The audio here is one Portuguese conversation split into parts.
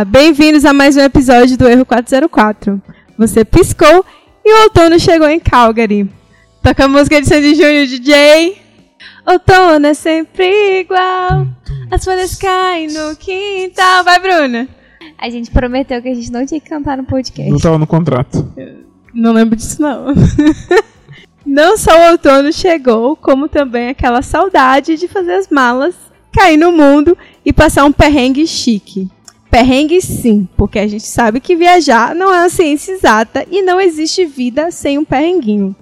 Olá! Bem-vindos a mais um episódio do Erro 404. Você piscou e o outono chegou em Calgary. Toca a música de Sandy Júnior, DJ. Outono é sempre igual. As folhas caem no quintal. Vai, Bruna. A gente prometeu que a gente não tinha que cantar no podcast. Não tava no contrato. Não lembro disso, não. não só o outono chegou, como também aquela saudade de fazer as malas, cair no mundo e passar um perrengue chique. Perrengue sim, porque a gente sabe que viajar não é uma ciência exata e não existe vida sem um perrenguinho.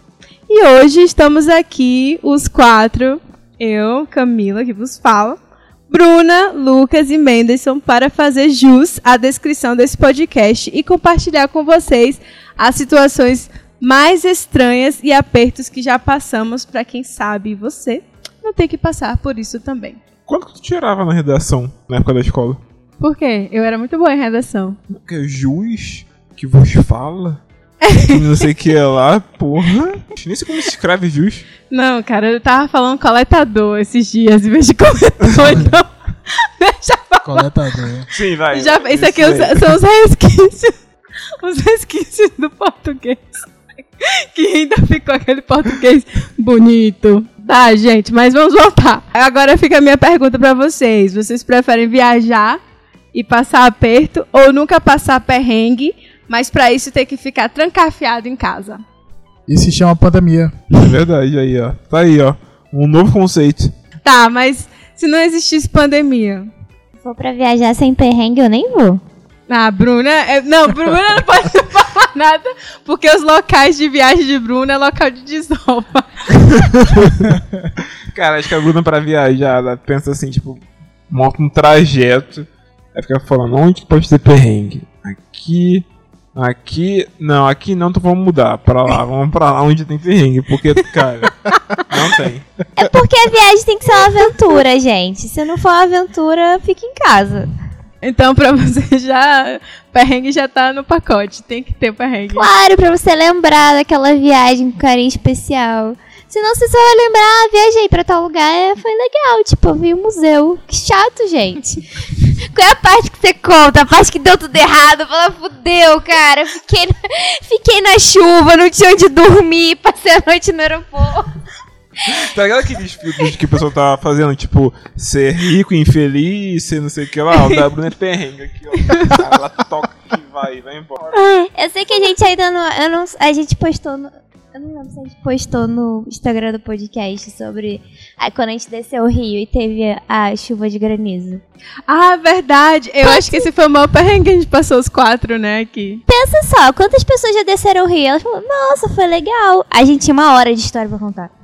E hoje estamos aqui, os quatro, eu, Camila, que vos fala, Bruna, Lucas e Menderson, para fazer jus à descrição desse podcast e compartilhar com vocês as situações mais estranhas e apertos que já passamos para quem sabe você não tem que passar por isso também. Quanto que tu tirava na redação na época da escola? Por quê? Eu era muito boa em redação. Porque jus que vos fala? não sei o que é lá, porra. Nem sei como se escreve jus. Não, cara, eu tava falando coletador esses dias em vez de corretor, então. Deixa eu falar. Coletador. Sim, vai. Já, isso aqui é os- são os resquícios. Os resquícios do português. Que ainda ficou aquele português bonito. Tá, gente, mas vamos voltar. Agora fica a minha pergunta pra vocês. Vocês preferem viajar e passar aperto ou nunca passar perrengue, mas pra isso ter que ficar trancafiado em casa? Isso se chama pandemia. É verdade, aí, ó. Tá aí, ó. Um novo conceito. Tá, mas se não existisse pandemia? Se for pra viajar sem perrengue, eu nem vou. Ah, Bruna. é- não, Bruna não pode falar nada, porque os locais de viagem de Bruna é local de desova. Cara, acho que a Bruna pra viajar, ela pensa assim, tipo, monta um trajeto. Aí fica falando, onde que pode ter perrengue? Aqui, aqui, não, aqui não, então vamos mudar pra lá, vamos pra lá onde tem perrengue, porque, cara, não tem. É porque a viagem tem que ser uma aventura, gente. Se não for uma aventura, fica em casa. Então, pra você já. Perrengue já tá no pacote. Tem que ter perrengue. Claro, pra você lembrar daquela viagem com carinho especial. Senão você só vai lembrar, ah, viajei pra tal lugar, é, foi legal, tipo, eu vi o museu. Que chato, gente. Qual é a parte que você conta? A parte que deu tudo errado? Fala, fudeu, cara. Fiquei na, fiquei na chuva, não tinha onde dormir, passei a noite no aeroporto. Tá ligado aqueles filtros que o pessoal tá fazendo, tipo, ser rico, infeliz, ser não sei o que lá, o da Bruna é perrengue aqui, ó. Cara, ela toca e vai, vai embora. Eu sei que a gente ainda não. Eu não a gente postou no. Eu não lembro se a gente postou no Instagram do podcast sobre ah, quando a gente desceu o rio e teve a chuva de granizo. Ah, verdade. Eu acho que esse foi o maior perrengue que a gente passou os quatro, né, aqui. Pensa só, quantas pessoas já desceram o rio? Elas falaram, nossa, foi legal. A gente tinha uma hora de história pra contar.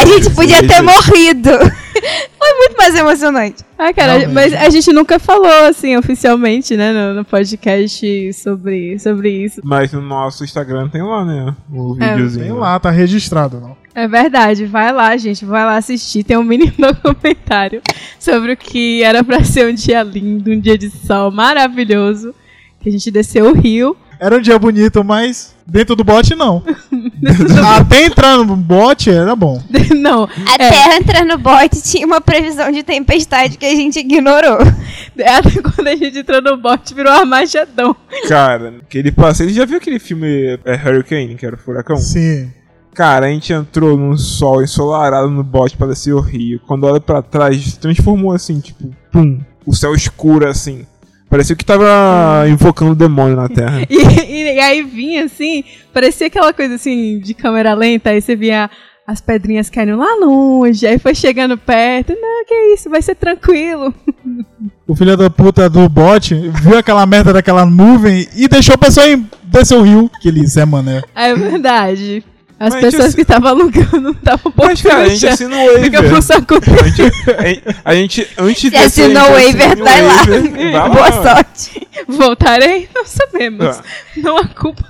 A gente podia ter morrido. foi muito mais emocionante. Ah, cara, Realmente. mas a gente nunca falou, assim, oficialmente, né, no, no podcast sobre, sobre isso. Mas no nosso Instagram tem lá, né? O É, videozinho. Tem lá, tá registrado. Não. É verdade, vai lá, gente, vai lá assistir. Tem um mini documentário sobre o que era pra ser um dia lindo, um dia de sol maravilhoso. Que a gente desceu o rio. Era um dia bonito, mas dentro do bote não. Até entrar no bote era bom. Não, A terra entrando no bote tinha uma previsão de tempestade que a gente ignorou. até quando a gente entrou no bote virou Armagedon. Cara, aquele passeio. Você já viu aquele filme é, Hurricane, que era o furacão? Sim. Cara, a gente entrou num sol ensolarado no bote para descer o rio. Quando olha pra trás, transformou assim, tipo, pum, o céu escuro assim. Parecia que tava invocando o demônio na terra. E, e- e aí vinha assim, parecia aquela coisa assim de câmera lenta, aí você via as pedrinhas caindo lá longe, aí foi chegando perto. Não, que isso, vai ser tranquilo. O filho da puta do bote viu aquela merda daquela nuvem e deixou a pessoa ir descer o rio. Aquele Zé Mané. É verdade. As Mas pessoas que estavam alugando não estavam Mas, cara, a gente assina o Fica waiver. pro saco A gente, a- gente, antes de assinou o waiver, vai lá. waiver, vai Boa lá. sorte. Voltarei? Não sabemos. Ah. Não há culpa.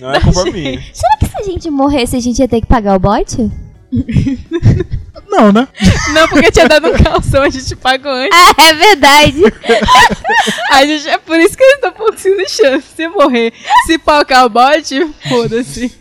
Não é culpa gente. minha. Será que se a gente morresse, a gente ia ter que pagar o bote? Não, né? Não, porque tinha dado um calção, a gente pagou antes. Ah, é verdade. A gente, é por isso que eles estão pouquinho chance. Se morrer, se palcar o bote, foda-se.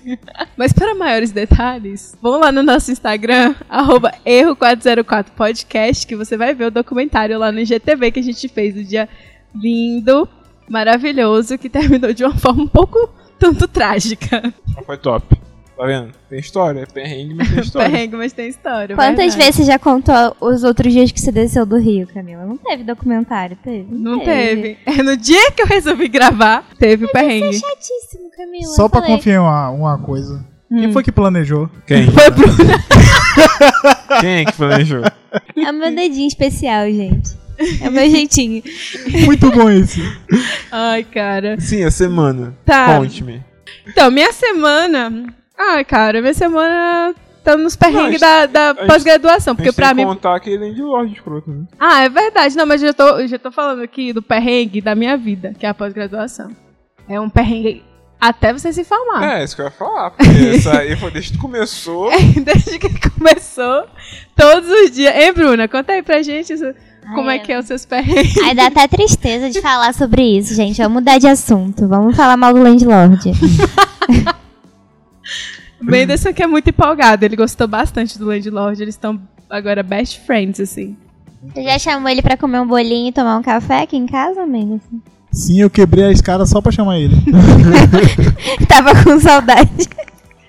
Mas para maiores detalhes, vão lá no nosso Instagram, arroba erro404podcast, que você vai ver o documentário lá no IGTV que a gente fez no dia lindo, maravilhoso, que terminou de uma forma um pouco tanto trágica. Foi top. Tá vendo? Tem história. É perrengue, mas tem história. Perrengue, mas tem história. Quantas verdade. vezes você já contou os outros dias que você desceu do Rio, Camila? Não teve documentário, teve? Não teve. É no dia que eu resolvi gravar, teve o perrengue. Chatíssimo, Camila. Só pra falei. confiar em uma, uma coisa. Quem Hum. foi que planejou? Quem? Foi pro... Quem é que planejou? É o meu dedinho especial, gente. É o meu jeitinho. Muito bom esse. Ai, cara. Sim, a semana. Tá. Conte-me. Então, minha semana. Ai, cara, minha semana tá nos perrengues da, da pós-graduação. Porque pra mim. contar que ele é de Lorde escroto, né? Ah, é verdade. Não, mas eu já tô, eu já tô falando aqui do perrengue da minha vida, que é a pós-graduação. É um perrengue até você se formar. É, isso que eu ia falar. Porque essa aí foi desde que começou. Desde que começou, todos os dias. Hein, Bruna? Conta aí pra gente isso- como é Ai, que é os seus perrengues. Ai, dá até tristeza de falar sobre isso, gente. Vamos mudar de assunto. Vamos falar mal do Landlord. O Menderson que é muito empolgado. Ele gostou bastante do Landlord. Eles estão agora best friends, assim. Você já chamou ele pra comer um bolinho e tomar um café aqui em casa, Menderson? Sim, eu quebrei a escada só pra chamar ele. Tava com saudade.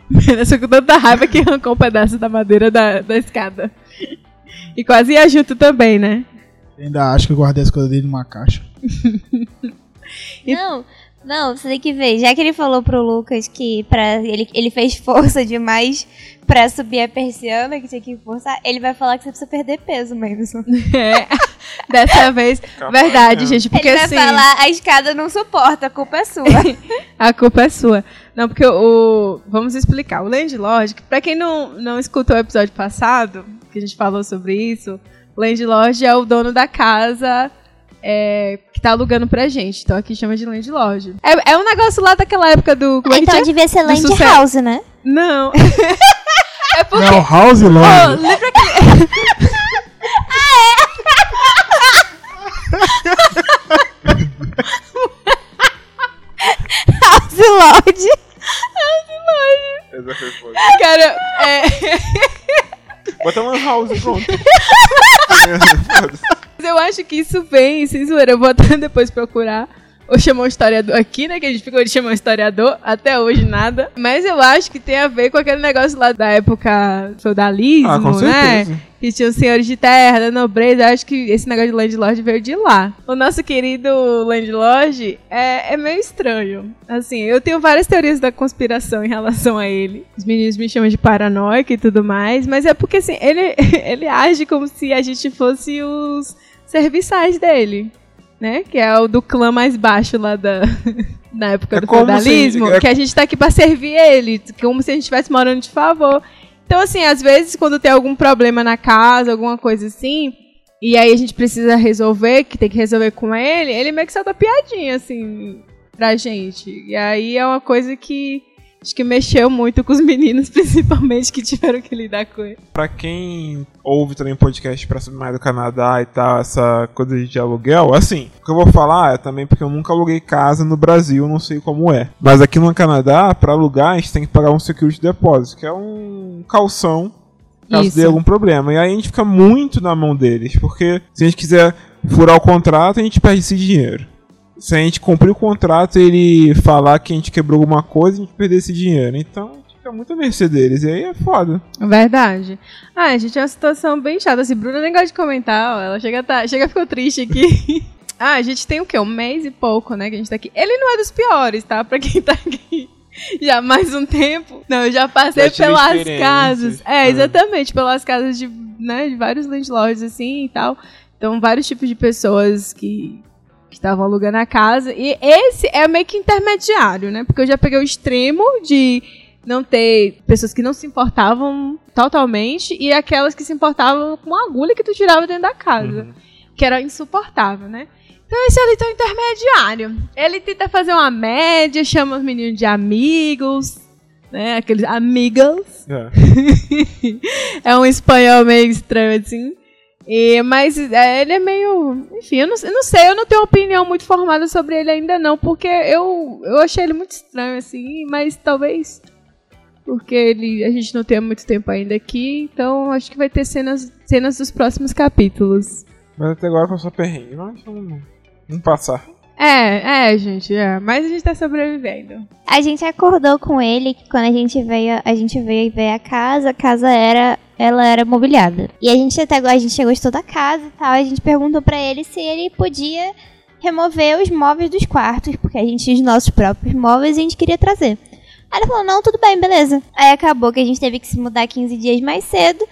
Menderson com tanta raiva que arrancou um pedaço da madeira da, da escada. E quase ia junto também, né? Ainda acho que eu guardei as coisas dele numa caixa. E- Não, não, você tem que ver. Já que ele falou pro Lucas que pra, ele, ele fez força demais pra subir a persiana, que tinha que forçar, ele vai falar que você precisa perder peso, Menderson. É. Dessa vez. Capaz, Verdade, né? gente. Porque ele vai assim. falar, a escada não suporta, a culpa é sua. A culpa é sua. Não, porque o. Vamos explicar. O Landlord, que pra quem não, não escutou o episódio passado, que a gente falou sobre isso, o Landlord é o dono da casa é, que tá alugando pra gente. Então aqui chama de Landlord. É, é um negócio lá daquela época do. Como é que então tinha? devia ser Do Land sucesso. House, né? Não. é porque. Não, House Lord. lembra aquele. House Lord. Essa foi foda. Cara, é. Bota uma house, pronto. Mas eu acho que isso vem, sem zoeira. Eu vou até depois procurar. Ou chamar um historiador aqui, né? Que a gente ficou de chamar um historiador. Até hoje nada. Mas eu acho que tem a ver com aquele negócio lá da época feudalismo, Ah, com né? Que tinha os senhores de terra, da nobreza. Eu acho que esse negócio de landlord veio de lá. O nosso querido landlord é, é meio estranho. Assim, eu tenho várias teorias da conspiração em relação a ele. Os meninos me chamam de paranoico e tudo mais. Mas é porque, assim, ele, ele age como se a gente fosse os serviçais dele. Né? Que é o do clã mais baixo lá da, na época É do como se- feudalismo. é- Que a gente tá aqui pra servir ele. Como se a gente estivesse morando de favor. Então, assim, às vezes, quando tem algum problema na casa, alguma coisa assim, e aí a gente precisa resolver, que tem que resolver com ele, ele meio que solta piadinha, assim, pra gente. E aí é uma coisa que acho que mexeu muito com os meninos, principalmente, que tiveram que lidar com ele. Pra quem ouve também podcast pra mais do Canadá e tal, essa coisa de aluguel, assim, o que eu vou falar é também porque eu nunca aluguei casa no Brasil, não sei como é. Mas aqui no Canadá, pra alugar, a gente tem que pagar um security deposit, que é um calção caso Isso. dê algum problema. E aí a gente fica muito na mão deles, porque se a gente quiser furar o contrato, a gente perde esse dinheiro. Se a gente cumprir o contrato e ele falar que a gente quebrou alguma coisa, a gente perder esse dinheiro. Então, a gente fica muito à mercê deles. E aí é foda. Verdade. Ah, a gente é uma situação bem chata. Assim, Bruna nem gosta de comentar, ó, ela chega, tá, chega ficou triste aqui. ah, a gente tem o quê? Um mês e pouco, né, que a gente tá aqui. Ele não é dos piores, tá? Pra quem tá aqui já há mais um tempo. Não, eu já passei Já pelas casas. É, Ah. exatamente, pelas casas de, né, de vários landlords, assim, e tal. Então, vários tipos de pessoas que que estavam alugando a casa. E esse é meio que intermediário, né? Porque eu já peguei o extremo de não ter pessoas que não se importavam totalmente e aquelas que se importavam com a agulha que tu tirava dentro da casa. Uhum. Que era insuportável, né? Então esse ali tá intermediário. Ele tenta fazer uma média, chama os meninos de amigos, né? Aqueles amigos. É. é um espanhol meio estranho, assim. E, mas é, ele é meio. Enfim, eu não, eu não sei, eu não tenho uma opinião muito formada sobre ele ainda não, porque eu, eu achei ele muito estranho, assim, mas talvez. Porque ele, a gente não tem muito tempo ainda aqui, então acho que vai ter cenas, cenas dos próximos capítulos. Mas até agora só perrengue. Mas vamos, vamos passar. É, é, gente, é. Mas a gente tá sobrevivendo. A gente acordou com ele que quando a gente veio, a gente veio ver a casa, a casa era, ela era mobiliada. E a gente até a gente gostou da casa e tal, a gente perguntou pra ele se ele podia remover os móveis dos quartos, porque a gente tinha os nossos próprios móveis e a gente queria trazer. Aí ele falou: "Não, tudo bem, beleza". Aí acabou que a gente teve que se mudar 15 dias mais cedo.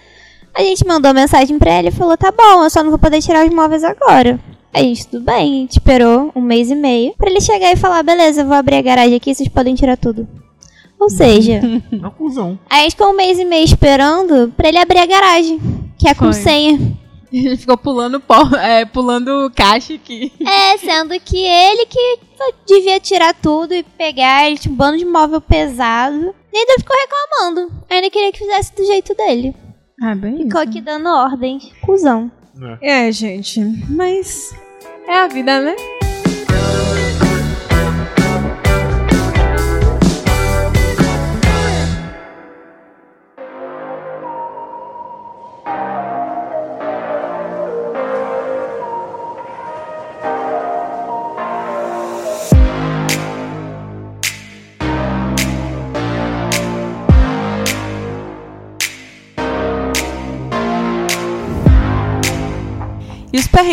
A gente mandou mensagem pra ele e falou: "Tá bom, eu só não vou poder tirar os móveis agora". A gente, tudo bem, a gente esperou um mês e meio pra ele chegar e falar: beleza, vou abrir a garagem aqui, vocês podem tirar tudo. Ou seja, Uma cuzão. a gente ficou um mês e meio esperando pra ele abrir a garagem, que é com Foi. senha. Gente ficou pulando, pó- é, pulando caixa aqui. É, sendo que ele que devia tirar tudo e pegar, ele tinha um bando de móvel pesado. E ainda ficou reclamando. Ainda queria que fizesse do jeito dele. Ah, bem Ficou aqui dando ordens. Cusão. É. É, gente, mas é a vida, né?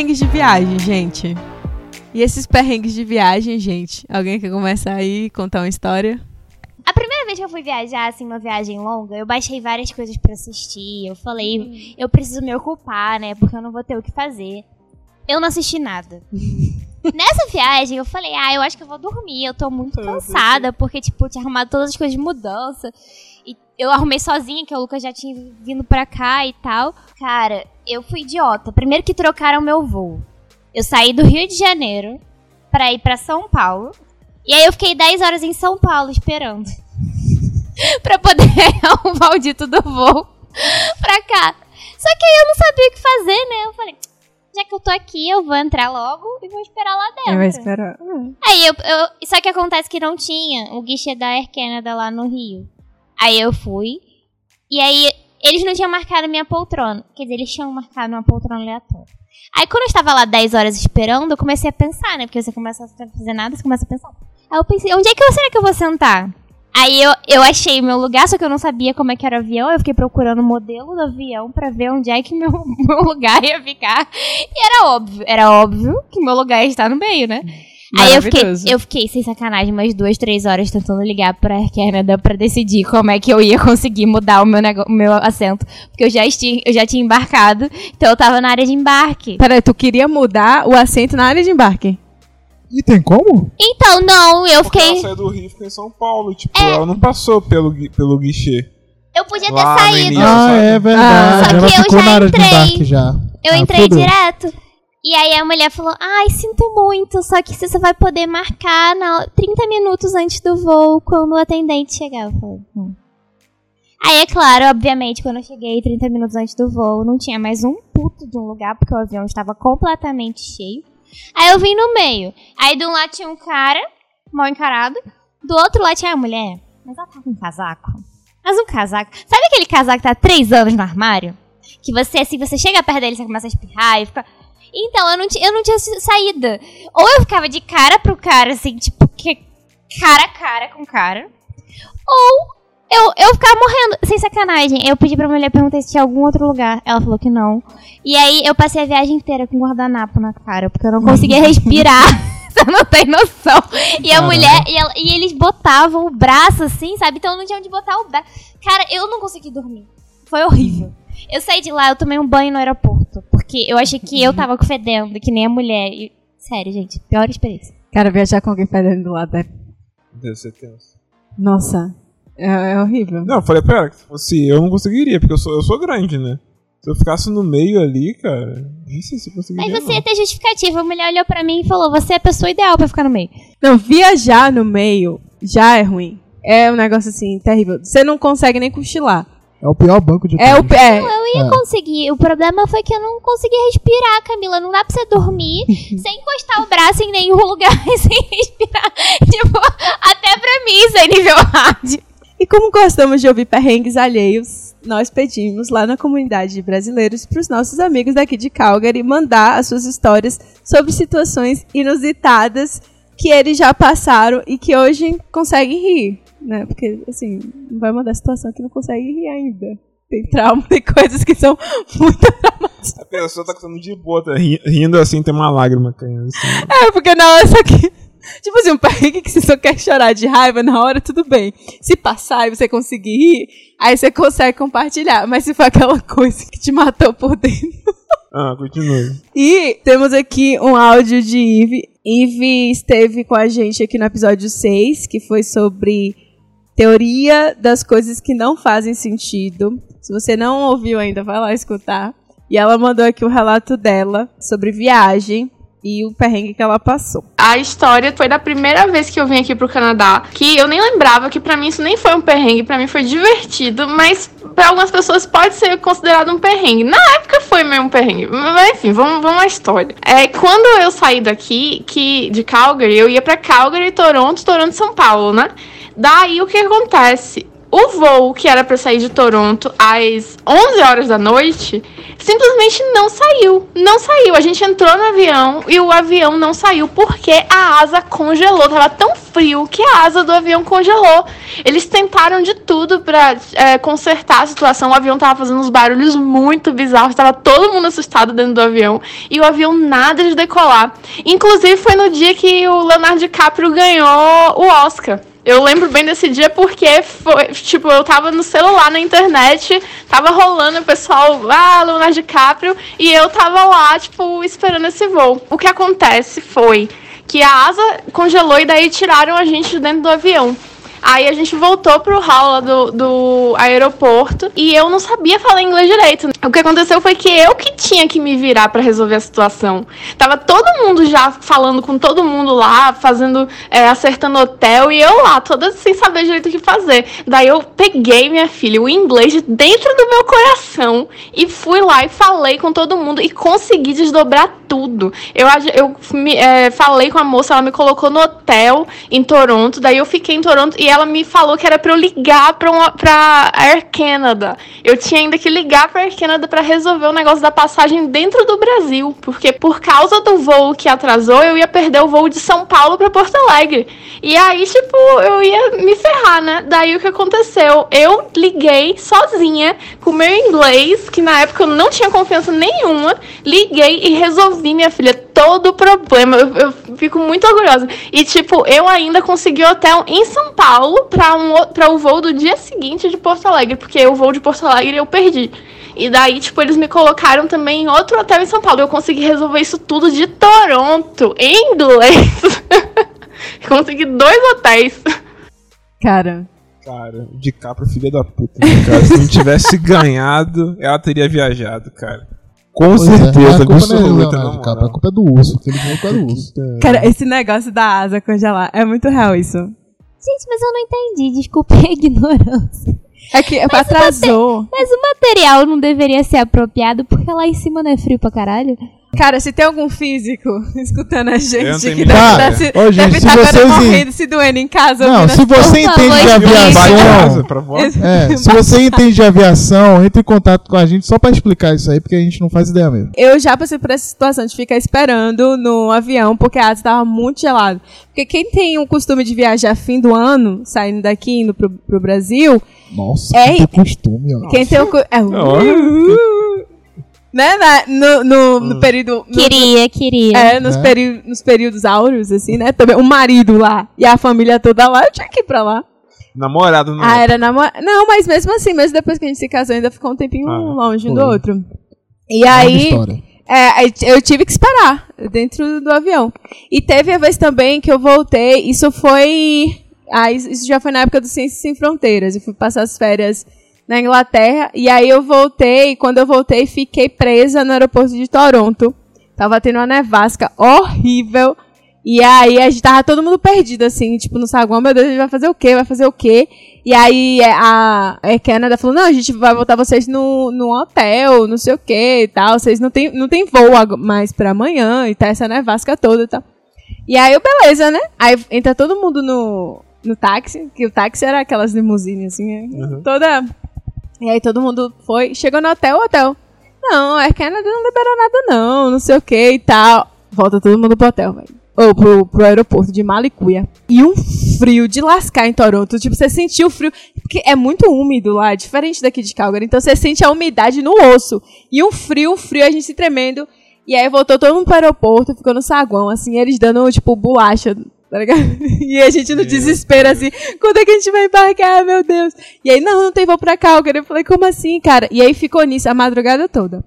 Perrengues de viagem, gente? E esses perrengues de viagem, gente? Alguém quer começar aí e contar uma história? A primeira vez que eu fui viajar, assim, uma viagem longa, eu baixei várias coisas pra assistir. Eu falei, eu preciso me ocupar, né? Porque eu não vou ter o que fazer. Eu não assisti nada. Nessa viagem, eu falei, ah, eu acho que eu vou dormir. Eu tô muito cansada, porque, tipo, eu tinha arrumado todas as coisas de mudança. E eu arrumei sozinha, que o Lucas já tinha vindo pra cá e tal. Cara, eu fui idiota. Primeiro que trocaram meu voo. Eu saí do Rio de Janeiro pra ir pra São Paulo. E aí eu fiquei 10 horas em São Paulo esperando. pra poder o maldito do voo pra cá. Só que aí eu não sabia o que fazer, né? Eu falei, já que eu tô aqui, eu vou entrar logo e vou esperar lá dentro. vai esperar. Aí eu, eu. Só que acontece que não tinha o guichê da Air Canada lá no Rio. Aí eu fui. E aí eles não tinham marcado minha poltrona. Quer dizer, eles tinham marcado uma poltrona aleatória. Aí quando eu estava lá 10 horas esperando, eu comecei a pensar, né? Porque você começa a fazer nada, você começa a pensar. Aí eu pensei, onde é que eu será que eu vou sentar? Aí eu, eu achei meu lugar, só que eu não sabia como é que era o avião. Eu fiquei procurando o modelo do avião pra ver onde é que meu, meu lugar ia ficar. E era óbvio, era óbvio que meu lugar ia estar no meio, né? Aí eu fiquei, eu fiquei sem sacanagem umas duas, três horas tentando ligar pra Air Canada pra decidir como é que eu ia conseguir mudar o meu, meu assento. Porque eu já, esti- eu já tinha embarcado, então eu tava na área de embarque. Peraí, tu queria mudar o assento na área de embarque? E tem como? Então, não, eu Porque ela fiquei. saiu do Rio ficou em São Paulo. Tipo, ela não passou pelo, gui- pelo guichê. Eu podia ter Lá no saído. início. Ah, sabe? é verdade. Só Ela que eu já na área de entrei. embarque já. Eu Ah, entrei direto. E aí a mulher falou: Ai, sinto muito, só que você só vai poder marcar na 30 minutos antes do voo quando o atendente chegar. Eu falei, "Hum." Aí, é claro, obviamente, quando eu cheguei 30 minutos antes do voo, não tinha mais um puto de um lugar, porque o avião estava completamente cheio. Aí eu vim no meio. Aí de um lado tinha um cara, mal encarado. Do outro lado tinha a mulher. Mas ela tava com um casaco. Mas um casaco. Sabe aquele casaco que tá há três anos no armário? Que você, assim, você chega perto dele, você começa a espirrar e fica. Então, eu não, eu não tinha saída. Ou eu ficava de cara pro cara, assim, tipo, que cara a cara com cara. Ou eu, eu ficava morrendo, sem sacanagem. Eu pedi pra mulher perguntar se tinha algum outro lugar. Ela falou que não. E aí eu passei a viagem inteira com guardanapo na cara, porque eu não conseguia respirar. Você não tem noção. E a Caramba. mulher, e, ela- e eles botavam o braço assim, sabe? Então não tinha onde botar o braço. Cara, eu não consegui dormir. Foi horrível. Eu saí de lá, eu tomei um banho no aeroporto. Porque eu achei que eu tava fedendo, que nem a mulher. E, sério, gente, pior experiência. Cara, viajar com alguém fedendo do lado é... Deve ser tenso. Nossa, é, é horrível. Não, eu falei pra ela que se fosse eu, não conseguiria, porque eu sou, eu sou grande, né? Se eu ficasse no meio ali, cara, nem sei se eu conseguiria. Aí você ia não. ter justificativa. A mulher olhou pra mim e falou: Você é a pessoa ideal pra ficar no meio. Não, viajar no meio já é ruim. É um negócio assim, terrível. Você não consegue nem cochilar. É o pior banco de É o é, Eu ia É. conseguir. O problema foi que eu não consegui respirar, Camila. Não dá pra você dormir sem encostar o braço em nenhum lugar e sem respirar. Tipo, até pra mim isso é nível hard. E como gostamos de ouvir perrengues alheios, nós pedimos lá na comunidade de brasileiros para os nossos amigos daqui de Calgary mandar as suas histórias sobre situações inusitadas que eles já passaram e que hoje conseguem rir, né? Porque, assim, vai mandar situação que não consegue rir ainda. Tem trauma, tem coisas que são muito A pessoa tá ficando de boa, tá ri- rindo assim, tem uma lágrima caindo assim. É, porque na hora só que. Tipo assim, um perrengue que você só quer chorar de raiva na hora, tudo bem. Se passar e você conseguir rir, aí você consegue compartilhar. Mas se for aquela coisa que te matou por dentro. Ah, continue. E temos aqui um áudio de Eve. Eve esteve com a gente aqui no episódio 6, que foi sobre teoria das coisas que não fazem sentido. Se você não ouviu ainda, vai lá escutar. E ela mandou aqui o relato dela sobre viagem e o perrengue que ela passou. A história foi da primeira vez que eu vim aqui pro Canadá, que eu nem lembrava que pra mim isso nem foi um perrengue, pra mim foi divertido, mas pra algumas pessoas pode ser considerado um perrengue. Na época foi meio um perrengue, mas enfim, vamos, vamos à história. É, quando eu saí daqui, que de Calgary, eu ia pra Calgary, Toronto, Toronto, São Paulo, né? Daí o que acontece? O voo que era pra sair de Toronto às 11 horas da noite simplesmente não saiu. Não saiu. A gente entrou no avião e o avião não saiu porque a asa congelou. Tava tão frio que a asa do avião congelou. Eles tentaram de tudo pra é, consertar a situação. O avião tava fazendo uns barulhos muito bizarros. Tava todo mundo assustado dentro do avião. E o avião nada de decolar. Inclusive foi no dia que o Leonardo DiCaprio ganhou o Oscar. Eu lembro bem desse dia porque foi, tipo, eu tava no celular na internet, tava rolando o pessoal, ah, Leonardo DiCaprio, e eu tava lá, tipo, esperando esse voo. O que acontece foi que a asa congelou e daí tiraram a gente de dentro do avião. Aí a gente voltou pro hall lá do, do aeroporto e eu não sabia falar inglês direito. O que aconteceu foi que eu que tinha que me virar pra resolver a situação. Tava todo mundo já falando com todo mundo lá, fazendo, é, acertando hotel e eu lá, toda sem saber direito o que fazer. Daí eu peguei minha filha, o inglês dentro do meu coração e fui lá e falei com todo mundo e consegui desdobrar tudo. Eu, eu me, é, falei com a moça, ela me colocou no hotel em Toronto, daí eu fiquei em Toronto e ela me falou que era pra eu ligar pra, uma, pra Air Canada. Eu tinha ainda que ligar pra Air Canada pra resolver o negócio da passagem dentro do Brasil, porque por causa do voo que atrasou, eu ia perder o voo de São Paulo pra Porto Alegre. E aí, tipo, eu ia me ferrar, né? Daí o que aconteceu? Eu liguei sozinha com meu inglês, que na época eu não tinha confiança nenhuma, liguei e resolvi, minha filha, todo o problema. Eu, eu fico muito orgulhosa. E, tipo, eu ainda consegui hotel em São Paulo pra, um, o- pra o voo do dia seguinte de Porto Alegre, porque o voo de Porto Alegre eu perdi. E daí, tipo, eles me colocaram também em outro hotel em São Paulo. Eu consegui resolver isso tudo de Toronto, em inglês. consegui dois hotéis. Cara, Cara, o DiCaprio é filha da puta, né, cara? Se não tivesse ganhado, ela teria viajado, cara. Com Pois é, certeza, a culpa não é absoluta, moral. a culpa é do urso, ele com o urso. cara, esse negócio da asa congelar é muito real isso. Gente, mas eu não entendi. Desculpe a ignorância. É que atrasou. Mas o material não deveria ser apropriado porque lá em cima não é frio pra caralho? Cara, se tem algum físico escutando a gente que deve ideia. estar se, Ô, gente, deve se estar agora vocês- morrendo, se doendo em casa. Não, ouvindo se você Por entende de favor, de aviação. É, se você entende de aviação, entre em contato com a gente só pra explicar isso aí, porque a gente não faz ideia mesmo. Eu já passei por essa situação de ficar esperando no avião porque a asa estava muito gelada. Porque quem tem o costume de viajar fim do ano, saindo daqui indo pro, pro Brasil, Nossa, É, que costume, ó. quem tem o. É, Não. Né, na- no, no, no período. no- Queria, queria. É, nos, Né? peri- nos períodos áureos, assim, né? Também o marido lá e a família toda lá, eu tinha que ir pra lá. Namorado não. Ah, era namorado. Não, mas mesmo assim, mesmo depois que a gente se casou, ainda ficou um tempinho Ah, longe um foi. do outro. E aí, é, eu tive que esperar dentro do avião. E teve a vez também que eu voltei, isso foi. Ah, isso isso já foi na época do Ciências Sem Fronteiras. Eu fui passar as férias na Inglaterra. E aí eu voltei, e quando eu voltei, fiquei presa no aeroporto de Toronto. Tava tendo uma nevasca horrível. E aí a gente tava todo mundo perdido, assim, tipo, no saguão, meu Deus, a gente vai fazer o quê? Vai fazer o quê? E aí é, a Air Canada falou, não, a gente vai botar vocês no, no hotel, não sei o quê e tal. Vocês não tem, não tem voo mais pra amanhã e tá essa nevasca toda e tal. E aí, beleza, né? Aí entra todo mundo no, no táxi, que o táxi era aquelas limusines, assim, né? toda... E aí todo mundo foi, chegou no hotel, hotel. Não, a Air Canada não liberou nada não, não sei o que e tal. Volta todo mundo pro hotel, velho. Ou pro, pro aeroporto de Malicuia. E um frio de lascar em Toronto. Tipo, você sentiu o frio. Porque é muito úmido lá, diferente daqui de Calgary. Então você sente a umidade no osso. E um frio, um frio, a gente se tremendo. E aí voltou todo mundo pro aeroporto, ficou no saguão, assim, eles dando, tipo, bolacha, tá ligado? E a gente no desespero, assim, quando é que a gente vai embarcar, meu Deus? E aí, não, não tem voo pra Calgary. Eu falei, como assim, cara? E aí ficou nisso a madrugada toda.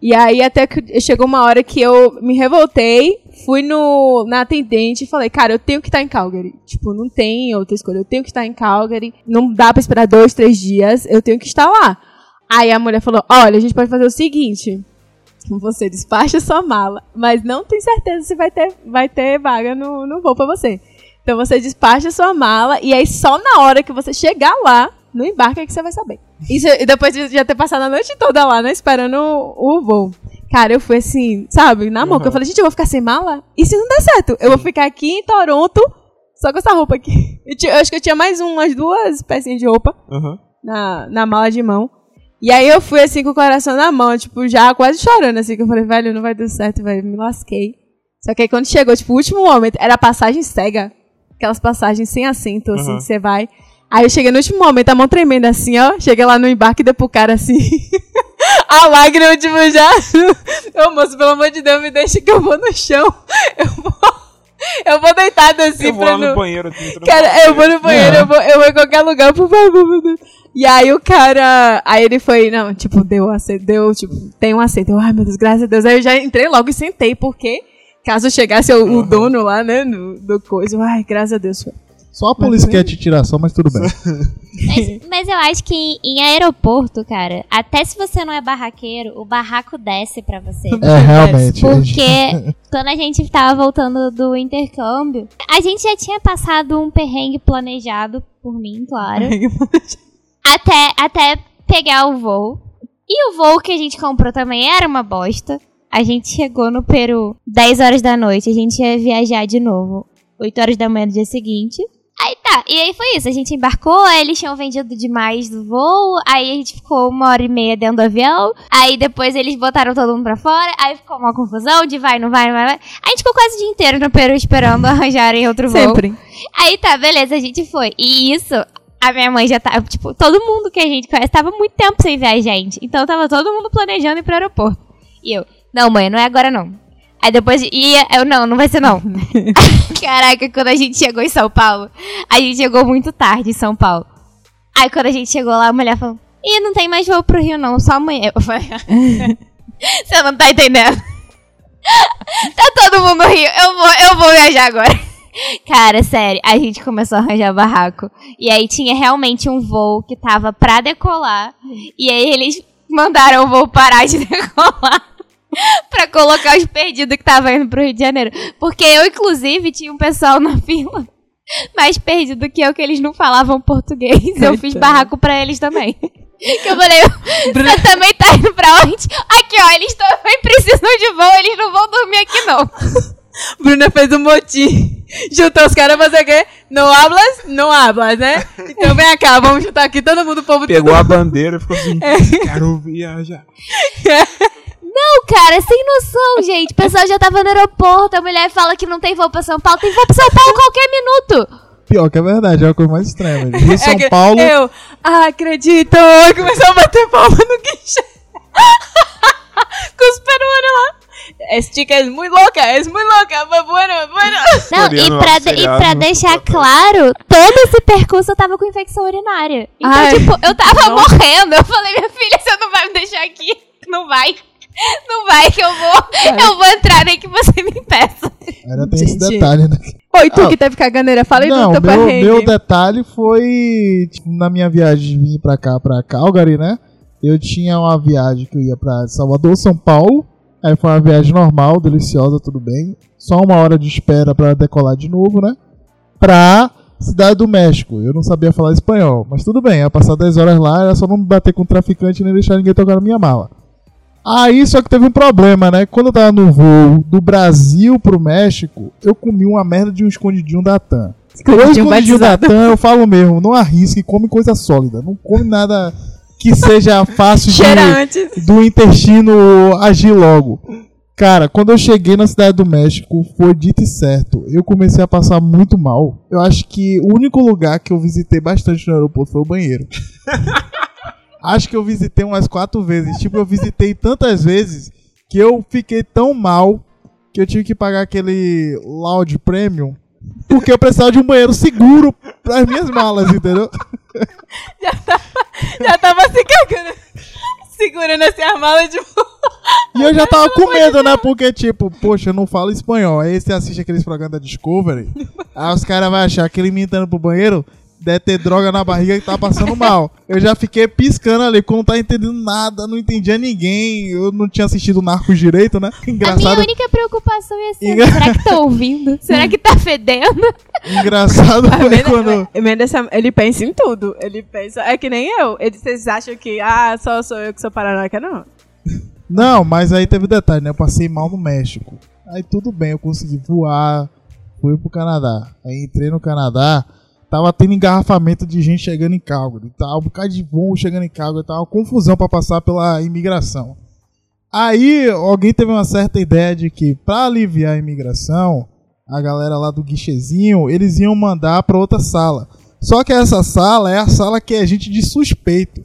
E aí até que chegou uma hora que eu me revoltei, fui no, na atendente e falei, cara, eu tenho que estar em Calgary. Tipo, não tem outra escolha, eu tenho que estar em Calgary. Não dá pra esperar dois, três dias, eu tenho que estar lá. Aí a mulher falou, olha, a gente pode fazer o seguinte, você despacha sua mala, mas não tem certeza se vai ter, vai ter vaga no, no voo pra você. Então você despacha sua mala e aí só na hora que você chegar lá, no embarque é que você vai saber. Isso, e depois de já ter passado a noite toda lá, né, esperando o, o voo. Cara, eu fui assim, sabe, na mão. que Eu falei, gente, eu vou ficar sem mala? E se não der certo? Eu vou ficar aqui em Toronto só com essa roupa aqui. Eu, tinha- eu acho que eu tinha mais um, umas duas pecinhas de roupa Aham. na, na mala de mão. E aí eu fui assim com o coração na mão, tipo, já quase chorando, assim, que eu falei, velho, não vai dar certo, velho, me lasquei. Só que aí quando chegou, tipo, o último momento, era passagem cega. Aquelas passagens sem assento, assim, Uhum. que você vai. Aí eu cheguei no último momento, a mão tremenda assim, ó. Cheguei lá no embarque e dei pro cara assim. a lágrima, tipo, já. Ô moço, pelo amor de Deus, me deixa que eu vou no chão. Eu vou. Eu vou deitada assim Eu vou pra lá no não. banheiro. Cara, no eu vou no banheiro, eu vou, eu vou em qualquer lugar, por favor, meu Deus. E aí o cara. Aí ele foi, não, tipo, deu assento, deu, tipo, tem um assento. Eu, ai, meu Deus, graças a Deus. Aí eu já entrei logo e sentei, porque caso chegasse o, o dono lá, né, do, do coisa, eu, ai, graças a Deus. Só a polícia quer te tirar só, mas tudo bem. Mas, mas eu acho que em, em aeroporto, cara, até se você não é barraqueiro, o barraco desce pra você. É, realmente. Porque quando a gente tava voltando do intercâmbio, a gente já tinha passado um perrengue planejado por mim, claro. Até, até pegar o voo. E o voo que a gente comprou também era uma bosta. A gente chegou no Peru 10 horas da noite, a gente ia viajar de novo 8 horas da manhã do dia seguinte. Aí tá, e aí foi isso, a gente embarcou, aí eles tinham vendido demais do voo, aí a gente ficou uma hora e meia dentro do avião, aí depois eles botaram todo mundo pra fora, aí ficou uma confusão de vai, não vai, não vai. A gente ficou quase o dia inteiro no Peru esperando arranjarem outro voo. Sempre. Aí tá, beleza, a gente foi. E isso, a minha mãe já tava, tipo, todo mundo que a gente conhece tava muito tempo sem ver a gente. Então tava todo mundo planejando ir pro aeroporto. E eu, não, mãe, não é agora não. Aí depois ia, eu, não, não vai ser não. Caraca, quando a gente chegou em São Paulo, a gente chegou muito tarde em São Paulo. Aí quando a gente chegou lá, a mulher falou, ih, não tem mais voo pro Rio não, só amanhã. Eu falei, você não tá entendendo. tá todo mundo no Rio, eu vou, eu vou viajar agora. Cara, sério, a gente começou a arranjar barraco. E aí tinha realmente um voo que tava pra decolar. E aí eles mandaram o voo parar de decolar. pra colocar os perdidos que tava indo pro Rio de Janeiro. Porque eu, inclusive, tinha um pessoal na fila mais perdido que eu, que eles não falavam português. Eu fiz barraco pra eles também. Que eu falei, você também tá indo pra onde? Aqui, ó, eles também precisam de voo, eles não vão dormir aqui, não. Bruna fez um motim. Juntou os caras pra fazer o quê? Não hablas? Não hablas, né? Então vem cá, vamos juntar aqui todo mundo, o povo Pegou a bandeira e ficou assim, quero viajar. Não, cara, sem noção, gente. O pessoal já tava no aeroporto, a mulher fala que não tem voo pra São Paulo. Tem voo pra São Paulo qualquer minuto. Pior que é verdade, é a coisa mais estranha. Rio São É que Paulo. Eu acredito! Começou a bater palma no guichê. Com os peruanos lá. Esse chica é muito louca, é muito louca. Mas bueno, bueno. Não, e pra, de- e pra deixar Botão. claro, todo esse percurso eu tava com infecção urinária. Então, Ai. tipo, eu tava Não. morrendo. Eu falei, minha filha, você não vai me deixar aqui. Não vai. Não vai que eu vou. Eu vou entrar nem que você me impeça. Ainda tem esse detalhe, né? Oi, tu Ah. que teve caganeira, fala aí Não, do teu meu, meu detalhe foi tipo, na minha viagem de vir pra cá, pra Calgary, né? Eu tinha uma viagem que eu ia pra Salvador, São Paulo, Aí foi uma viagem normal, deliciosa, tudo bem. Só uma hora de espera pra decolar de novo, né? Pra Cidade do México. Eu não sabia falar espanhol, mas tudo bem. Ia passar 10 horas lá, era só não bater com o traficante nem deixar ninguém tocar na minha mala. Aí só que teve um problema, né? Quando eu tava no voo do Brasil pro México, eu comi uma merda de um escondidinho da TAM. O escondidinho da. TAM, eu falo mesmo, não arrisque, come coisa sólida. Não come nada que seja fácil de, do intestino agir logo. Cara, quando eu cheguei na cidade do México, foi dito e certo. Eu comecei a passar muito mal. Eu acho que o único lugar que eu visitei bastante no aeroporto foi o banheiro. acho que eu visitei umas quatro vezes. Tipo, eu visitei tantas vezes que eu fiquei tão mal que eu tive que pagar aquele Loud Premium. Porque eu precisava de um banheiro seguro para as minhas malas, entendeu? Já tava se cagando. Segurando assim a mala de E eu já tava com medo, né? Porque, tipo, poxa, eu não falo espanhol. Aí você assiste aqueles programas da Discovery. aí os caras vão achar que ele me entrando pro banheiro deve ter droga na barriga que tá passando mal. Eu já fiquei piscando ali, como não tá entendendo nada, não entendia ninguém. Eu não tinha assistido Narcos direito, né? A minha Engraçado. única preocupação ia ser: Engra- será que tá ouvindo? Será que tá fedendo? Engraçado foi Mendes- quando. Mendes, ele pensa em tudo. Ele pensa. É que nem eu. Ele, vocês acham que, ah, só sou eu que sou paranoica? Não. Não, mas aí teve detalhe, né? Eu passei mal no México. Aí tudo bem, eu consegui voar, fui pro Canadá. Aí entrei no Canadá, tava tendo engarrafamento de gente chegando em Calgary. Tava um bocado de voo chegando em Calgary, tava uma confusão pra passar pela imigração. Aí alguém teve uma certa ideia de que pra aliviar a imigração, a galera lá do guichezinho, eles iam mandar pra outra sala. Só que essa sala é a sala que é gente de suspeito.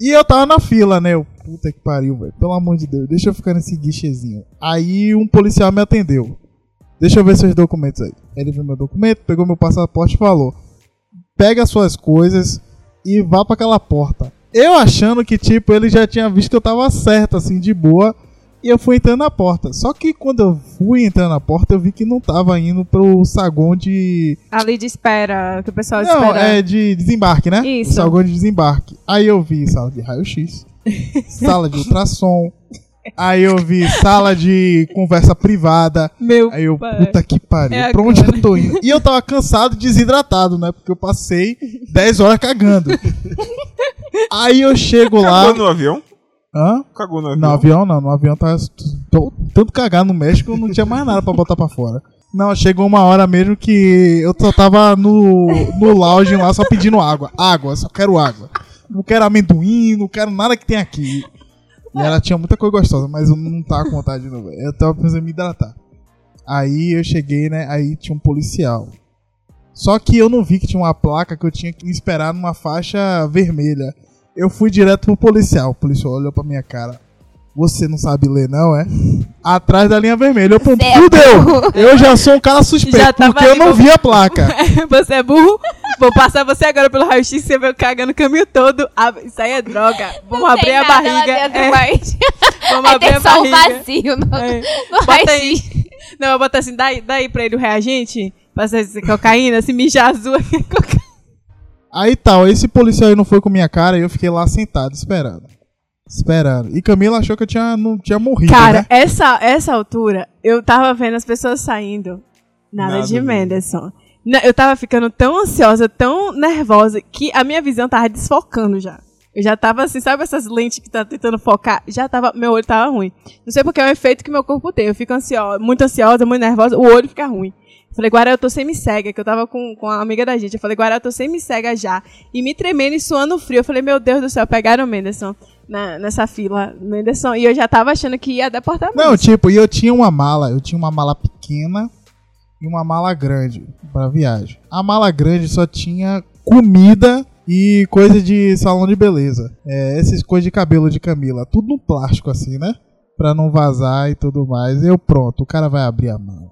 E eu tava na fila, né? Eu, puta que pariu, velho. Pelo amor de Deus, deixa eu ficar nesse guichezinho. Aí um policial me atendeu. Deixa eu ver seus documentos aí. Ele viu meu documento, pegou meu passaporte e falou: Pega suas coisas e vá pra aquela porta. Eu achando que, tipo, ele já tinha visto que eu tava certo, assim, de boa. E eu fui entrando na porta. Só que quando eu fui entrando na porta, eu vi que não tava indo pro saguão de. Ali de espera, que o pessoal Não, espera. é de desembarque, né? Isso. O saguão de desembarque. Aí eu vi sala de raio-x, sala de ultrassom. Aí eu vi sala de conversa privada. Meu Aí eu, pai. puta que pariu, É pra onde eu tô indo? E eu tava cansado e desidratado, né? Porque eu passei 10 horas cagando. Aí eu chego lá. Cagou no avião? Hã? Cagou no avião. No avião não, no avião tava tô- tanto cagar no México, eu não tinha mais nada pra botar pra fora. Não, chegou uma hora mesmo que eu só tava no, no lounge lá só pedindo água. Água, só quero água. Não quero amendoim, não quero nada que tem aqui. E ela tinha muita coisa gostosa, mas eu não tava com vontade de novo. Eu tava pensando em me hidratar. Aí eu cheguei, né? Aí tinha um policial. Só que eu não vi que tinha uma placa que eu tinha que esperar numa faixa vermelha. Eu fui direto pro policial. O policial olhou pra minha cara. Você não sabe ler, não, é? Atrás da linha vermelha. Eu Você é fudeu! Eu já sou um cara suspeito, porque eu não vi a placa. você é burro? Vou passar você agora pelo raio-x, você vai cagando o caminho todo. Ah, Isso aí é droga. Vamos Não abrir a barriga. É, vamos Aí abrir tem a só um barriga. vazio no, É. no raio-x. Não, eu boto assim, daí, daí pra ele o reagente, pra ser cocaína, se mijar azul aqui é cocaína. Aí tal, esse policial aí não foi com minha cara e eu fiquei lá sentado, esperando. Esperando. E Camila achou que eu tinha, não tinha morrido, Cara, né? essa, essa altura, eu tava vendo as pessoas saindo. Nada, Nada de mesmo. Menderson. Na- Eu tava ficando tão ansiosa, tão nervosa, que a minha visão tava desfocando já. Eu já tava assim, sabe essas lentes que tá tentando focar? Já tava, meu olho tava ruim. Não sei porque é um efeito que meu corpo tem. Eu fico ansiosa, muito ansiosa, muito nervosa, o olho fica ruim. Falei, Guará, eu tô sem me cega, que eu tava com, com a amiga da gente. Eu falei, Guará, eu tô sem me cega já. E me tremendo e suando frio. Eu falei, meu Deus do céu, pegaram o Menderson na, nessa fila. Menderson. E eu já tava achando que ia deportar Não, tipo, e eu tinha uma mala, eu tinha uma mala pequena e uma mala grande pra viagem. A mala grande só tinha comida e coisa de salão de beleza. É, essas coisas de cabelo de Camila, tudo no plástico assim, né? Pra não vazar e tudo mais. Eu pronto, o cara vai abrir a mão.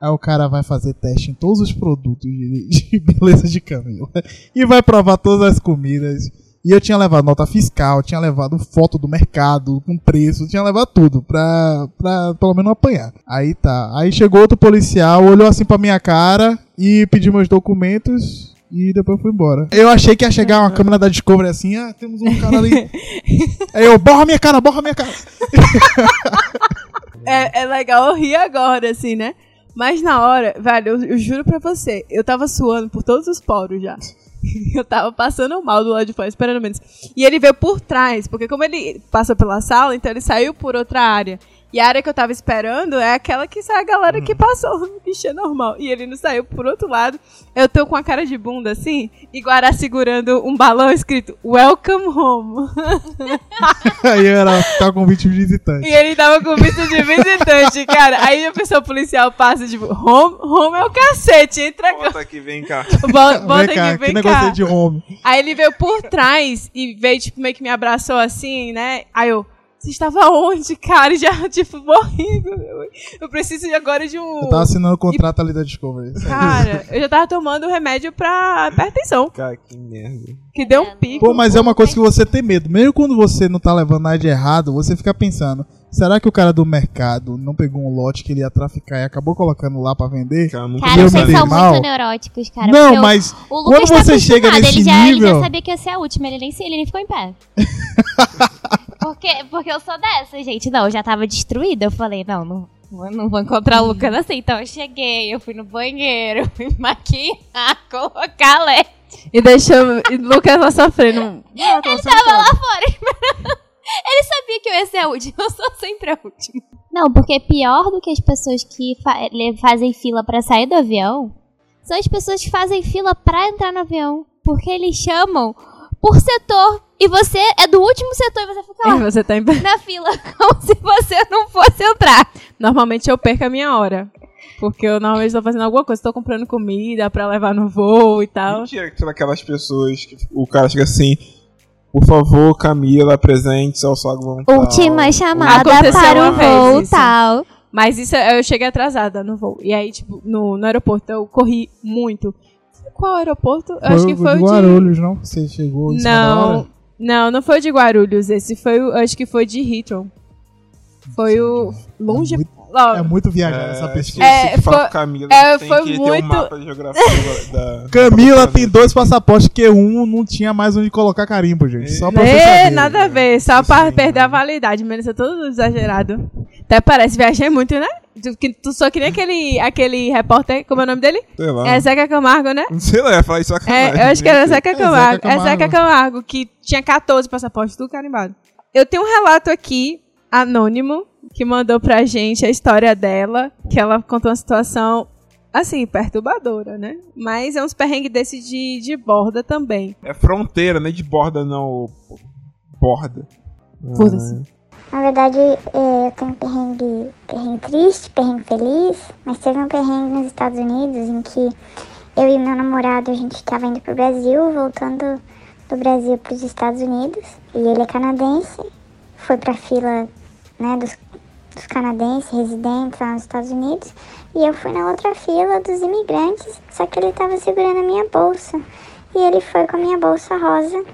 Aí o cara vai fazer teste em todos os produtos de, de beleza de Camila. E vai provar todas as comidas. E eu tinha levado nota fiscal, tinha levado foto do mercado com preço, tinha levado tudo pra, pra pelo menos apanhar. Aí tá. Aí chegou outro policial, olhou assim pra minha cara e pediu meus documentos. E depois fui embora. Eu achei que ia chegar uma câmera da Discovery assim, ah, temos um cara ali. Aí eu, borra minha cara, borra minha cara. É, é legal eu rir agora, assim, né? Mas na hora, velho, eu, eu juro pra você, eu tava suando por todos os poros já. Eu tava passando mal do lado de fora, esperando menos. E ele veio por trás, porque como ele passou pela sala, então ele saiu por outra área. E a área que eu tava esperando é aquela que sai a galera que passou no bicho normal. E ele não saiu por outro lado. Eu tô com a cara de bunda assim, e Guará segurando um balão escrito Welcome Home. Aí era tá com 20 visitantes. E ele tava com visto de visitante, cara. Aí a pessoa policial passa, tipo, home, home é o cacete, entra cá. Bota aqui, vem cá. Bota, bota vem cá, aqui, que vem negócio cá. aí de home. Aí ele veio por trás e veio, tipo, meio que me abraçou assim, né? Aí eu, você estava onde, cara? E já, tipo, morrendo. Eu, eu preciso agora de um. Eu tava assinando o contrato ali da Discovery. Cara, eu já tava tomando remédio pra hipertensão, Cara, que merda. que deu um pico. Pô, mas é uma coisa que você tem medo. Mesmo quando você não tá levando nada de errado, você fica pensando: será que o cara do mercado não pegou um lote que ele ia traficar e acabou colocando lá pra vender? Cara, Cara, eu vocês são mal? muito neuróticos, cara. não, o- mas O Lucas quando tá você chega nesse ele já, ele nível. já sabia que ia ser a última, ele nem, se- ele nem ficou em pé. porque, porque eu sou dessa, gente. Não, eu já tava destruída. Eu falei, não, não, vou- não vou encontrar o Lucas assim. Então eu cheguei, eu fui no banheiro, fui maquiar, colocar LED. E deixou e Lucas lá sofrendo. Ele tava lá fora esperando. Ele sabia que eu ia ser a última, eu sou sempre a última. Não, porque pior do que as pessoas que fa- fazem fila pra sair do avião são as pessoas que fazem fila pra entrar no avião. Porque eles chamam por setor e você é do último setor e você fica lá Você tá em... na fila como se você não fosse entrar. Normalmente eu perco a minha hora. Porque eu normalmente tô fazendo alguma coisa, tô comprando comida pra levar no voo e tal. Mentira que são aquelas pessoas que o cara chega assim. Por favor, Camila, apresente ao saguão. tal." Última chamada Aconteceu para o voo isso. tal. Mas isso eu cheguei atrasada no voo. E aí, tipo, no, no aeroporto eu corri muito. Qual aeroporto? Eu acho que foi de o de. Guarulhos, não? Você chegou em cima da Não, hora? não, não foi o de Guarulhos. Esse foi o. Acho que foi de Heathrow. Foi o. Longe. É muito, Ó, é essa É, pesquisa. É, foi- com Camila, é, tem foi que ter muito- um mapa de geografia da, Camila tem dois passaportes, que um não tinha mais onde colocar carimbo, gente. Só pra você É, saber. nada a ver, só pra sim, perder né? a validade, menos é todo exagerado. Até parece, viajei muito, né? Tu, que- tu só que nem aquele, aquele repórter, como é o nome dele? Sei lá. É Zeca Camargo, né? Não sei lá, eu ia falar isso. É, eu acho que era? Zeca É, Camargo. Zeca É Zeca Camargo. Camargo, que tinha 14 passaportes, tudo carimbado. Eu tenho um relato aqui, anônimo, que mandou pra gente a história dela, que ela contou uma situação, assim, perturbadora, né? Mas é uns perrengues desse de, de borda também. É fronteira, não é de borda, não. Borda. Foda-se. Na verdade, é, eu tenho perrengue, perrengue triste, perrengue feliz, mas teve um perrengue nos Estados Unidos em que eu e meu namorado, a gente estava indo pro Brasil, voltando do Brasil para os Estados Unidos, e ele é canadense, foi pra fila né, dos, dos canadenses residentes lá nos Estados Unidos, e eu fui na outra fila dos imigrantes, só que ele estava segurando a minha bolsa, e ele foi com a minha bolsa rosa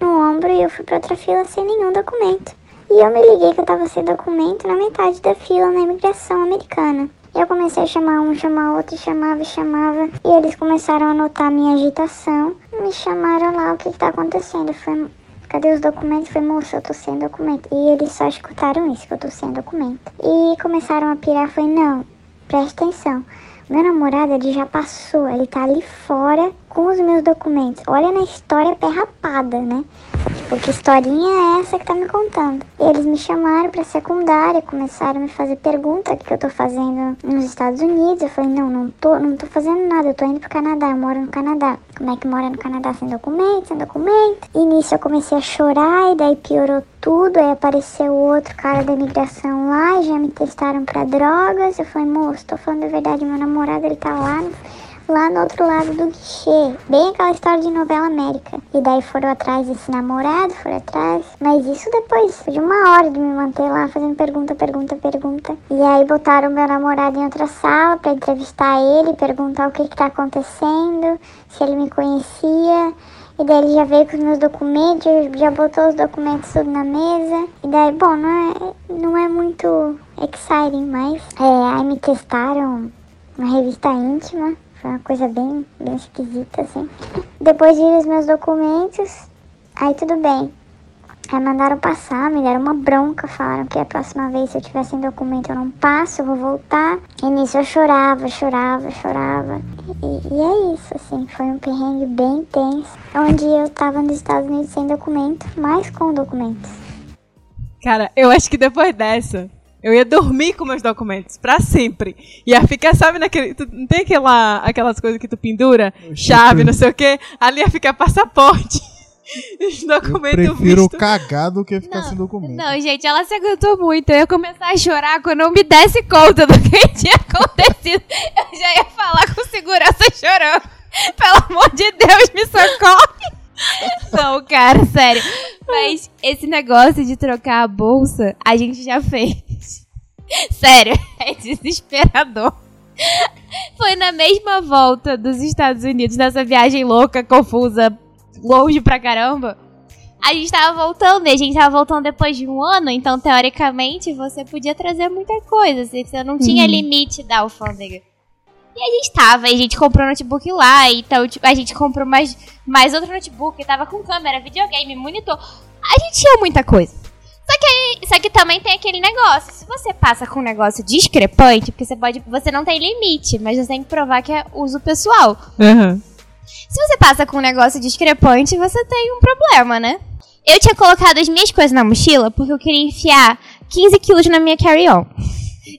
no ombro e eu fui pra outra fila sem nenhum documento. E eu me liguei que eu tava sem documento na metade da fila na imigração americana. Eu comecei a chamar um, chamar outro, chamava e chamava. E eles começaram a notar minha agitação. Me chamaram lá, o que que tá acontecendo? Falei, cadê os documentos? Falei, moça, eu tô sem documento. E eles só escutaram isso, que eu tô sem documento. E começaram a pirar, falei, não, preste atenção. Meu namorado, ele já passou, ele tá ali fora com os meus documentos. Olha na história perrapada, né? Tipo, que historinha é essa que tá me contando? Eles me chamaram pra secundária, começaram a me fazer pergunta o que que eu tô fazendo nos Estados Unidos. Eu falei, não, não tô, não tô fazendo nada, eu tô indo pro Canadá, eu moro no Canadá. Como é que mora no Canadá sem documento, sem documento? E nisso eu comecei a chorar e daí piorou tudo. Aí apareceu outro cara da imigração lá e já me testaram pra drogas. Eu falei, moço, tô falando a verdade, meu namorado ele tá lá no lá no outro lado do guichê. Bem aquela história de novela América. E daí foram atrás desse namorado, foram atrás. Mas isso depois de uma hora de me manter lá fazendo pergunta, pergunta, pergunta. E aí botaram meu namorado em outra sala pra entrevistar ele, perguntar o que que tá acontecendo, se ele me conhecia. E daí ele já veio com os meus documentos, já botou os documentos tudo na mesa. E daí, bom, não é, não é muito exciting, mas é, aí me testaram uma revista íntima. Foi uma coisa bem, bem esquisita, assim. Depois de ir os meus documentos, aí tudo bem. Aí mandaram passar, me deram uma bronca, falaram que a próxima vez se eu tiver sem documento eu não passo, eu vou voltar. E nisso eu chorava, chorava, chorava. E, e é isso, assim, foi um perrengue bem intenso. Onde eu tava nos Estados Unidos sem documento, mas com documentos. Cara, eu acho que depois dessa, eu ia dormir com meus documentos, pra sempre. Ia ficar, sabe, naquele. tu- não tem aquela, aquelas coisas que tu pendura? Chave, não sei o quê. Ali ia ficar passaporte. Os Eu documentos prefiro vistos. cagar do que ficar Não, sem documento. Não, gente, ela se aguentou muito. Eu ia começar a chorar quando eu me desse conta do que tinha acontecido. Eu já ia falar com segurança chorando. Pelo amor de Deus, me socorre. Não, cara, sério. Mas esse negócio de trocar a bolsa, a gente já fez. Sério, é desesperador. Foi na mesma volta dos Estados Unidos, nessa viagem louca, confusa, longe pra caramba. A gente tava voltando, e a gente tava voltando depois de um ano, então teoricamente você podia trazer muita coisa, assim, você não tinha limite da alfândega. E a gente tava, e a gente comprou notebook lá, então tipo, a gente comprou mais, mais outro notebook, tava com câmera, videogame, monitor. A gente tinha muita coisa. Só que, aí- só que também tem aquele negócio, se você passa com um negócio discrepante, porque você pode, você não tem limite, mas você tem que provar que é uso pessoal. Aham. Se você passa com um negócio discrepante, você tem um problema, né? Eu tinha colocado as minhas coisas na mochila porque eu queria enfiar 15 quilos na minha carry-on.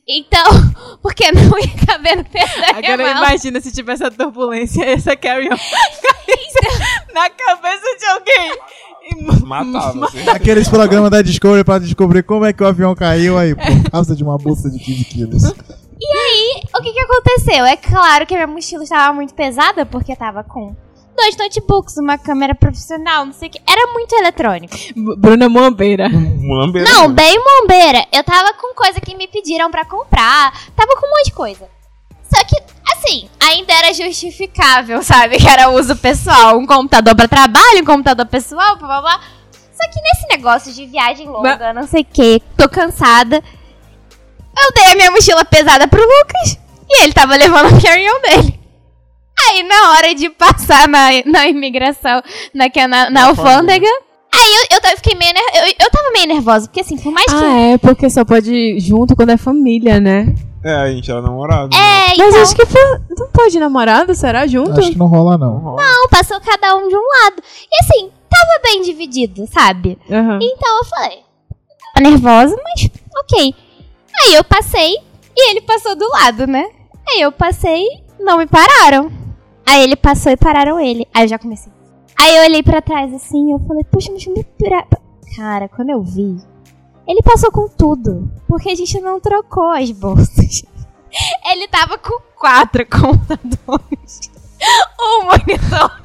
Então, porque não ia caber no peso da minha Agora imagina se tivesse essa turbulência e essa carry-on na cabeça de alguém. E Matava, assim. Aqueles programas da Discovery pra descobrir como é que o avião caiu aí, por causa de uma bolsa de 15 quilos. E aí, o que que aconteceu? É claro que a minha mochila estava muito pesada porque tava com dois notebooks, uma câmera profissional, não sei o que. Era muito eletrônico. Bruna Mombeira. Muambeira. Não, bem bombeira. Eu tava com coisa que me pediram pra comprar. Tava com um monte de coisa. Só que, assim, ainda era justificável, sabe? Que era uso pessoal. Um computador pra trabalho, um computador pessoal, blá blá blá. Só que nesse negócio de viagem longa, não sei o que, tô cansada. Eu dei a minha mochila pesada pro Lucas e ele tava levando o carry-on dele. Aí, na hora de passar na, na imigração, na, é na, na alfândega, aí eu, eu, tava- fiquei meio eu, eu tava meio nervosa, porque assim, por mais que. Ah, é, porque só pode ir junto quando é família, né? É, a gente era namorado. né? É, Mas então, acho que foi. Não pode namorado? Será junto? Acho que não rola, não. não, passou cada um de um lado. E assim, tava bem dividido, sabe? Aham. Então eu falei, tava nervosa, mas ok. Aí eu passei e ele passou do lado, né? Aí eu passei, não me pararam. Aí ele passou e pararam ele. Aí eu já comecei. Aí eu olhei pra trás assim e eu falei, puxa, mas me para. Cara, quando eu vi, ele passou com tudo. Porque a gente não trocou as bolsas. Ele tava com quatro computadores. Um monitor.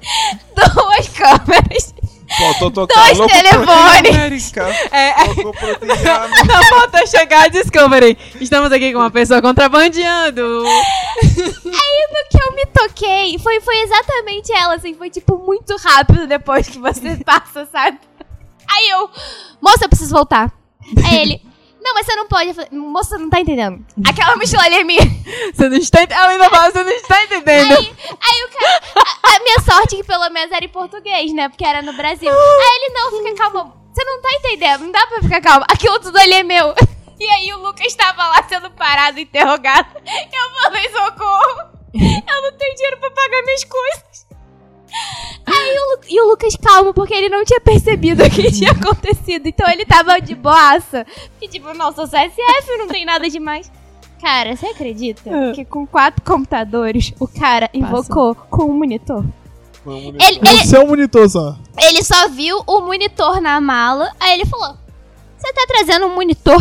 Duas câmeras. Faltou tocar Dois telefones. É, proteína. Não falta chegar a Discovery. Estamos aqui com uma pessoa contrabandeando. Aí no que eu me toquei, foi, foi exatamente ela, assim, foi tipo muito rápido depois que você passa, sabe? Aí eu, moça, eu preciso voltar. Aí ele, não, mas você não pode. Eu falei, moça, você não tá entendendo. Aquela mochila ali é minha. Você não está. Ela ainda fala, você não está entendendo. Aí, aí o cara, a, a minha sorte é que pelo menos era em português, né? Porque era no Brasil. Aí ele, não, fica calma. Você não tá entendendo, não dá pra ficar calma. Aquilo tudo ali é meu. E aí o Lucas tava lá sendo parado, interrogado. Eu falei, socorro. Eu não tenho dinheiro pra pagar minhas coisas. Aí o, e o Lucas calmo, porque ele não tinha percebido o que tinha acontecido. Então ele tava de boaça. E tipo, não, sou CSF, não tem nada demais. Cara, você acredita Ah. que com quatro computadores o cara invocou com um monitor? Ele, Deve ele, ser um monitor só. ele só viu o monitor na mala, aí ele falou: Você tá trazendo um monitor?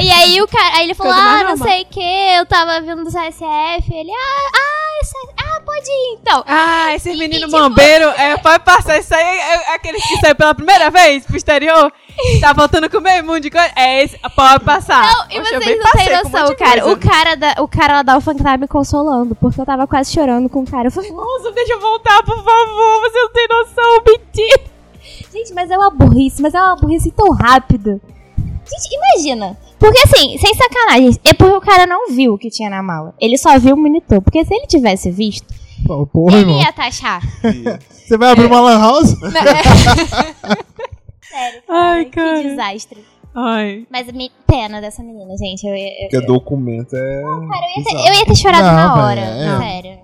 E aí o cara, aí ele falou: Coisa Ah, não normal. sei o que, eu tava vindo do CSF. Ele, ah, ah, esse- ah, pode ir então. Ah, esse E- menino e, tipo- bombeiro é, pode passar. Isso aí é, é aquele que saiu pela primeira vez pro exterior. Tá voltando com meio mundo de coisa. É esse, pode passar. Não, e Poxa, vocês não têm um noção, de cara. O cara, da, o cara lá da Alfang tava me consolando, porque eu tava quase chorando com o cara. Eu falei, Nossa, deixa eu voltar, por favor. Você não tem noção, mentira. gente, mas é uma burrice, mas é uma burrice tão rápida. Gente, imagina. Porque assim, sem sacanagem, é porque o cara não viu o que tinha na mala. Ele só viu o monitor. Porque se ele tivesse visto, Pô, Porra, ele irmão. ia taxar. Você vai abrir uma lan house? Sério, cara, Ai, que cara. desastre. Ai. Mas me pena dessa menina, gente. Eu, ia- eu, Porque documento é. cara, eu, ia ter, eu ia ter chorado Não, na velho, hora. é. Sério.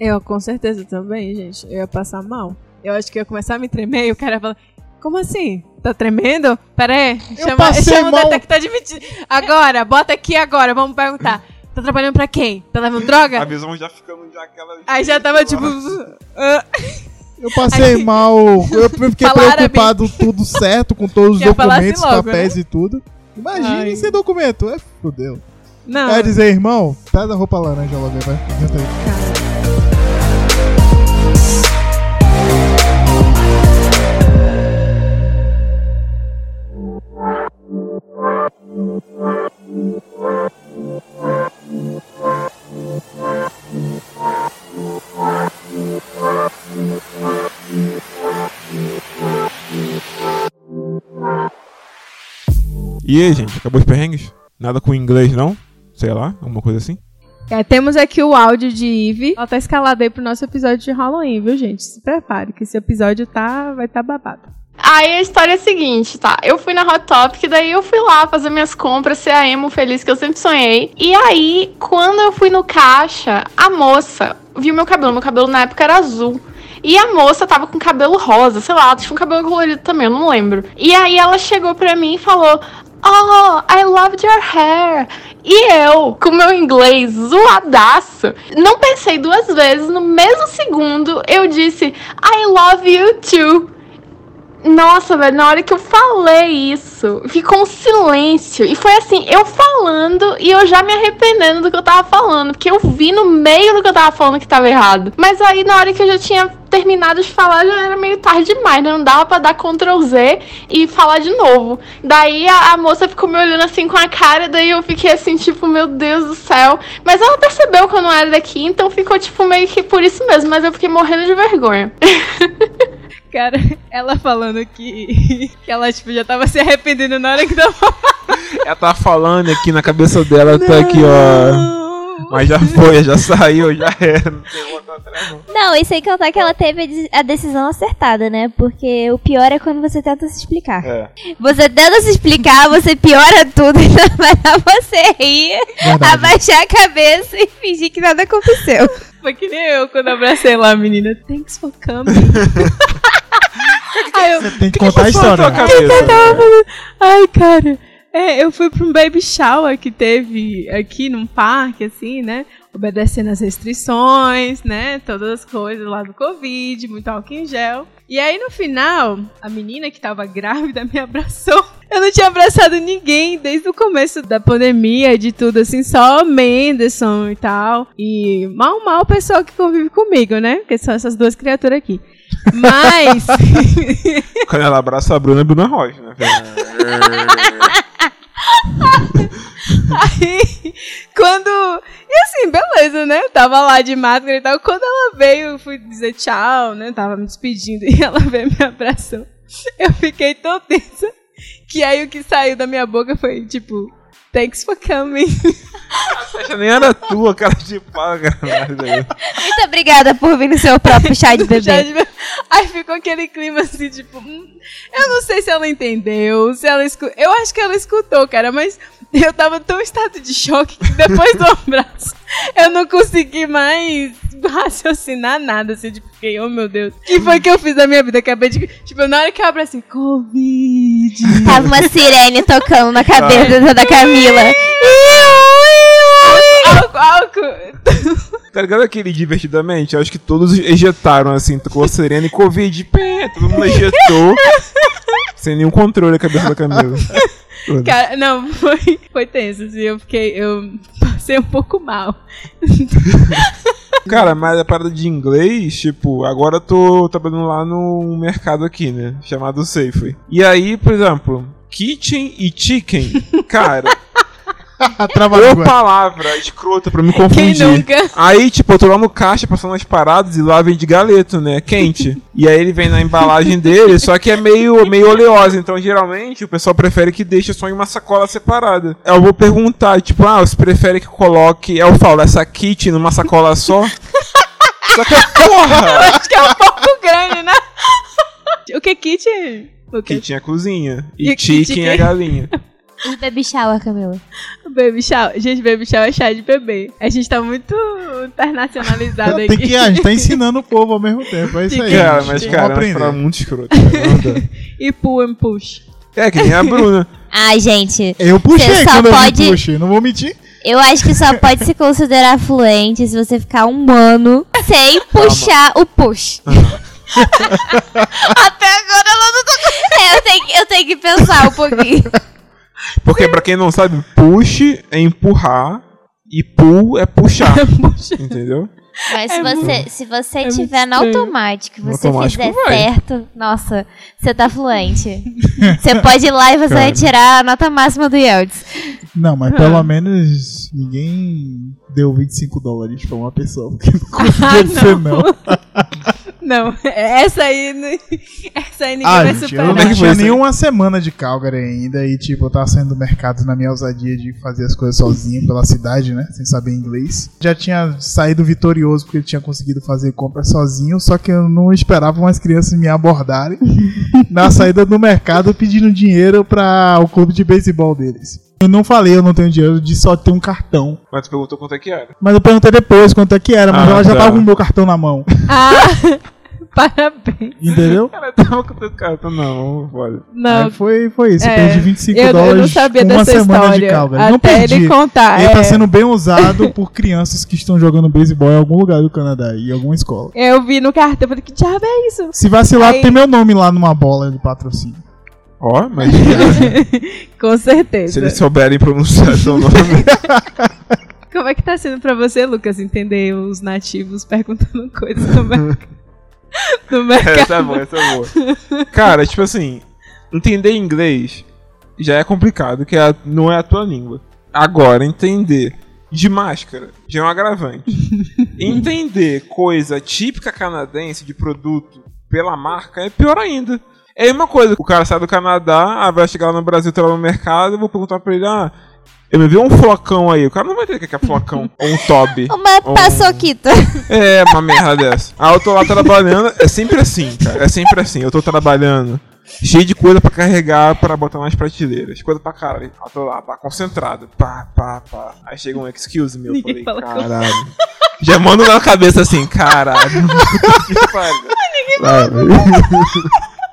Eu com certeza também, gente. Eu ia passar mal. Eu acho que eu ia começar a me tremer e o cara ia falar. Como assim? Tá tremendo? Pera aí. Chama, passei chama o mal. detector de mentira. Agora, bota aqui agora. Vamos perguntar. Tá trabalhando pra quem? Tá levando droga? A visão já ficando já aquela. Aí já tava tipo. Eu passei Aí- mal. Eu fiquei preocupado, tudo certo, com todos os Quer falar documentos, assim logo, papéis e tudo. Imagine Ai. sem documento. É fudeu. não. Quer dizer, irmão, traz a roupa laranja logo aí, vai. Adianta aí. E aí, gente, acabou os perrengues? Nada com inglês, não? Sei lá, alguma coisa assim? É, temos aqui o áudio de Eve. Ela tá escalada aí pro nosso episódio de Halloween, viu, gente? Se prepare, que esse episódio tá, vai tá babado. Aí a história é a seguinte, tá? Eu fui na Hot Topic, daí eu fui lá fazer minhas compras, ser a emo feliz que eu sempre sonhei. E aí, quando eu fui no caixa, a moça viu meu cabelo. Meu cabelo na época era azul. E a moça tava com cabelo rosa, sei lá, tinha um cabelo colorido também, eu não lembro. E aí ela chegou pra mim e falou: Oh, I loved your hair. E eu, com meu inglês zoadaço, não pensei duas vezes, no mesmo segundo eu disse: I love you too. Nossa, velho, na hora que eu falei isso, ficou um silêncio. E foi assim, eu falando e eu já me arrependendo do que eu tava falando. Porque eu vi no meio do que eu tava falando que tava errado. Mas aí, na hora que eu já tinha terminado de falar, já era meio tarde demais, né? Não dava pra dar Ctrl Z e falar de novo. Daí a, a moça ficou me olhando assim com a cara, daí eu fiquei assim, tipo, meu Deus do céu. Mas ela percebeu que eu não era daqui, então ficou, tipo, meio que por isso mesmo. Mas eu fiquei morrendo de vergonha. Cara, ela falando que, que ela tipo, já tava se arrependendo na hora que tava Ela tá falando aqui na cabeça dela, tá aqui, ó. Mas já foi, já saiu, já era. Não tem outra atrás, não. Não, e sem contar que ela teve a decisão acertada, né? Porque o pior é quando você tenta se explicar. É. Você tenta se explicar, você piora tudo, então vai dar você rir, Verdade. abaixar a cabeça e fingir que nada aconteceu. Foi que nem eu quando abracei lá a menina. Thanks for coming. Aí eu, Tem que contar a história. tua cabeça. Ai, cara. É, eu fui pra um baby shower que teve aqui num parque, assim, né? Obedecendo as restrições, né? Todas as coisas lá do Covid, muito álcool em gel. E aí, no final, a menina que tava grávida me abraçou. Eu não tinha abraçado ninguém desde o começo da pandemia, de tudo, assim, só Menderson e tal. E mal, mal o pessoal que convive comigo, né? Que são essas duas criaturas aqui. Mas. Quando ela abraça a Bruna, é Bruna Rocha, né? Aí, quando. E assim, beleza, né? Eu tava lá de máscara e tal. Quando ela veio, eu fui dizer tchau, né? Tava me despedindo e ela veio me abraçou. Eu fiquei tão tensa que aí o que saiu da minha boca foi tipo. Thanks for coming. Essa nem era tua, cara de pau, cara. Muito obrigada por vir no seu próprio chá de bebê. de- Aí ficou aquele clima assim, tipo. hum, eu não sei se ela entendeu, se ela escutou. Eu acho que ela escutou, cara, mas eu tava tão em estado de choque que depois do abraço eu não consegui mais raciocinar nada, assim, tipo, fiquei, oh meu Deus. O que foi que eu fiz da minha vida? Acabei de. Tipo, na hora que eu abro assim, Covid. Tava uma sirene tocando na cabeça da Camila. álcool, álcool. Tá ligado aquele divertidamente? Eu acho que todos ejetaram assim, tocou a serena e Covid, pé, todo mundo ejetou. sem nenhum controle a cabeça da Camila. Cara, não, foi, foi tenso, assim, eu fiquei. Eu passei um pouco mal. Cara, mas a parada de inglês, tipo, agora eu tô trabalhando lá no mercado aqui, né? Chamado Safeway. E aí, por exemplo, kitchen e chicken, cara. Trava a Ou palavra escrota pra me Quem confundir. nunca? Aí, tipo, eu tô lá no caixa passando as paradas e lá vem de galeto, né? Quente. e aí ele vem na embalagem dele, só que é meio, meio oleosa. Então, geralmente, o pessoal prefere que deixe só em uma sacola separada. Eu vou perguntar, tipo, ah, você prefere que coloque, eu falo, essa kit numa sacola só? só que, porra! Acho que é um pouco grande, né? O que kit? O que? Kit é cozinha. E E chicken é que- galinha. E baby shower, Camila. Baby shower. Gente, baby shower é chá de bebê. A gente tá muito internacionalizado Tem aqui. que, a gente tá ensinando o povo ao mesmo tempo. É isso aí. Cara, gente. mas, cara, é muito escroto. dá. E pull and push. É, que nem a Bruna. Ai, gente, Eu puxei Você só quando eu pode- me puxei, não vou mentir. eu acho que só pode se considerar fluente se você ficar um ano sem puxar o push. Até agora ela não tá É, eu, tenho, que- eu tenho que pensar um pouquinho. Porque pra quem não sabe, push é empurrar e pull é puxar. entendeu? Mas se você, se você muito tiver no automático, você automático fizer vai. certo, nossa, você tá fluente. você pode ir lá e você vai Cara. tirar a nota máxima do Yeltsin. Não, mas pelo menos ninguém deu 25 dólares pra uma pessoa. Porque não conseguia ser, não. Não, essa aí. não- Essa aí ninguém Ah, vai gente, eu superar. É não que tinha aí? nenhuma semana de Calgary ainda e, tipo, eu tava saindo do mercado na minha ousadia de fazer as coisas sozinho pela cidade, né? Sem saber inglês. Já tinha saído vitorioso porque eu tinha conseguido fazer compras sozinho, só que eu não esperava umas crianças me abordarem na saída do mercado pedindo dinheiro pra o clube de beisebol deles. Eu não falei eu não tenho dinheiro, eu disse só ter um cartão. Mas tu perguntou quanto é que era. Mas eu perguntei depois quanto é que era, mas Ah, ela já tá. tava com o meu cartão na mão. Ah, parabéns. Entendeu? Cara, tava com o teu cartão não, olha. Não, Aí foi, foi isso. Eu É, perdi 25 eu, eu dólares não sabia com uma dessa semana de história. Calgary. Até não perdi. ele contar. Ele é. tá sendo bem usado por crianças que estão jogando beisebol em algum lugar do Canadá, em alguma escola. Eu vi no cartão, eu falei, que diabo é isso? Se vacilar, Aí- tem meu nome lá numa bola de patrocínio. Ó, mas Com se certeza. eles souberem pronunciar seu nome. Como é que tá sendo pra você, Lucas, entender os nativos perguntando coisas no mercado? no mercado. essa é boa, essa é boa. Cara, tipo assim, entender inglês já é complicado, que é não é a tua língua. Agora, entender de máscara já é um agravante. entender coisa típica canadense de produto pela marca é pior ainda. É uma coisa, o cara sai do Canadá, ah, vai chegar lá no Brasil, tá lá no mercado, eu vou perguntar pra ele, ah, eu me vi um flocão aí. O cara não vai ter o que é flocão. ou um tobe. Uma Um- paçoquita. É, uma merda dessa. Ah, eu tô lá trabalhando. É sempre assim, cara. É sempre assim. Eu tô trabalhando. Cheio de coisa pra carregar pra botar nas prateleiras. Coisa pra caralho. Eu tô lá, pá, concentrado. Pá, pá, pá. Aí chega um excuse me. Eu Ninguém falei, fala com- caralho. Já mando na cabeça assim, caralho. que pariu. Lá vem.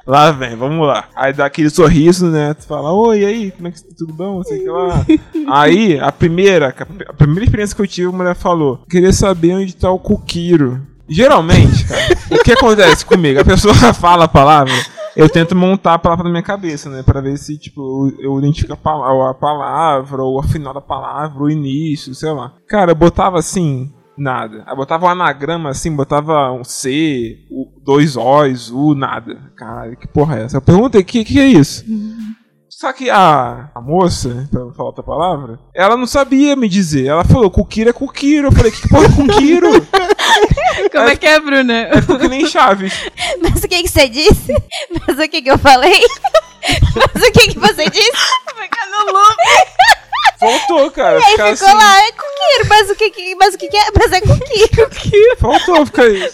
Lá vem, vamos lá. Aí dá aquele sorriso, né? Tu fala, oi, e aí, como é que tudo bom? Sei que lá. Aí, a primeira, a primeira experiência que eu tive, a mulher falou: queria saber onde tá o coqueiro. Geralmente, cara, o que acontece comigo? A pessoa fala a palavra, eu tento montar a palavra na minha cabeça, né? Pra ver se, tipo, eu, eu identifico a palavra, a palavra, ou a final da palavra, o início, sei lá. Cara, eu botava assim, nada. Eu botava um anagrama assim, botava um C, dois O's, U, nada. Caralho, que porra é essa? Eu perguntei, o que, que é isso? Só que a, a moça, pra não falar outra palavra, ela não sabia me dizer. Ela falou, Kukiro é Kukiro. Eu falei, que porra é Kukiro? Como é que é, Bruna? é ficou que nem Chaves. Mas o que, que você disse? Mas o que, que eu falei? Mas o que, que você disse? Ficar no loop. Faltou, cara. Aí Ficar ficou assim. lá, é coqueiro, mas o que, que, mas o que, que é? Mas é coqueiro. Faltou, fica aí.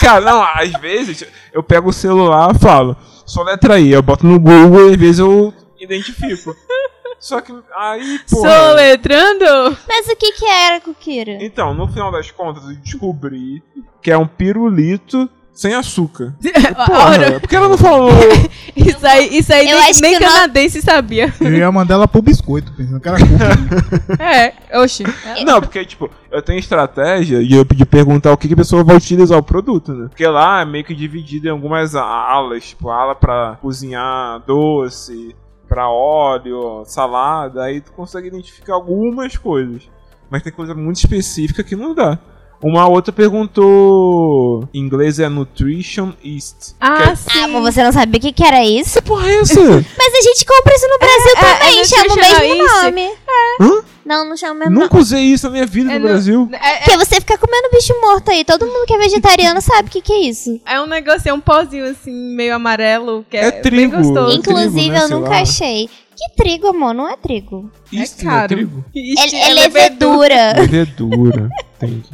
Cara, não, às vezes eu pego o celular e falo, só letra I, eu boto no Google e às vezes eu identifico. Só que aí, porra. Soletrando? Mas o que, que era coqueiro? Então, no final das contas, eu descobri que é um pirulito sem açúcar. Porra, porque ela não falou. isso aí, isso aí Eu nem, acho nem que não- canadense sabia. Eu ia mandar ela pro biscoito, pensando que era cookie. É, oxi. Não, porque, tipo, eu tenho estratégia de eu de perguntar o que, que a pessoa vai utilizar o produto, né? Porque lá é meio que dividido em algumas alas, tipo, ala pra cozinhar doce, pra óleo, salada, aí tu consegue identificar algumas coisas. Mas tem coisa muito específica que não dá. Uma outra perguntou. Em inglês é Nutrition East. Ah, Que- sim. Ah, mas você não sabia o que, que era isso? Que porra é essa? Mas a gente compra isso no Brasil é, é também, chama o mesmo yeast. nome. Hã? Não, não chama o mesmo Nunca nome. usei isso na minha vida É no no- Brasil. É, é- Porque você fica comendo bicho morto aí. Todo mundo que é vegetariano sabe o que, que é isso. é um negócio, é um pozinho assim, meio amarelo, que é, É bem trigo. Inclusive, né, eu nunca lá. achei. Que trigo, amor? Não é trigo. East é não é trigo? Ixi, É, é levedura. Levedura. Entendi.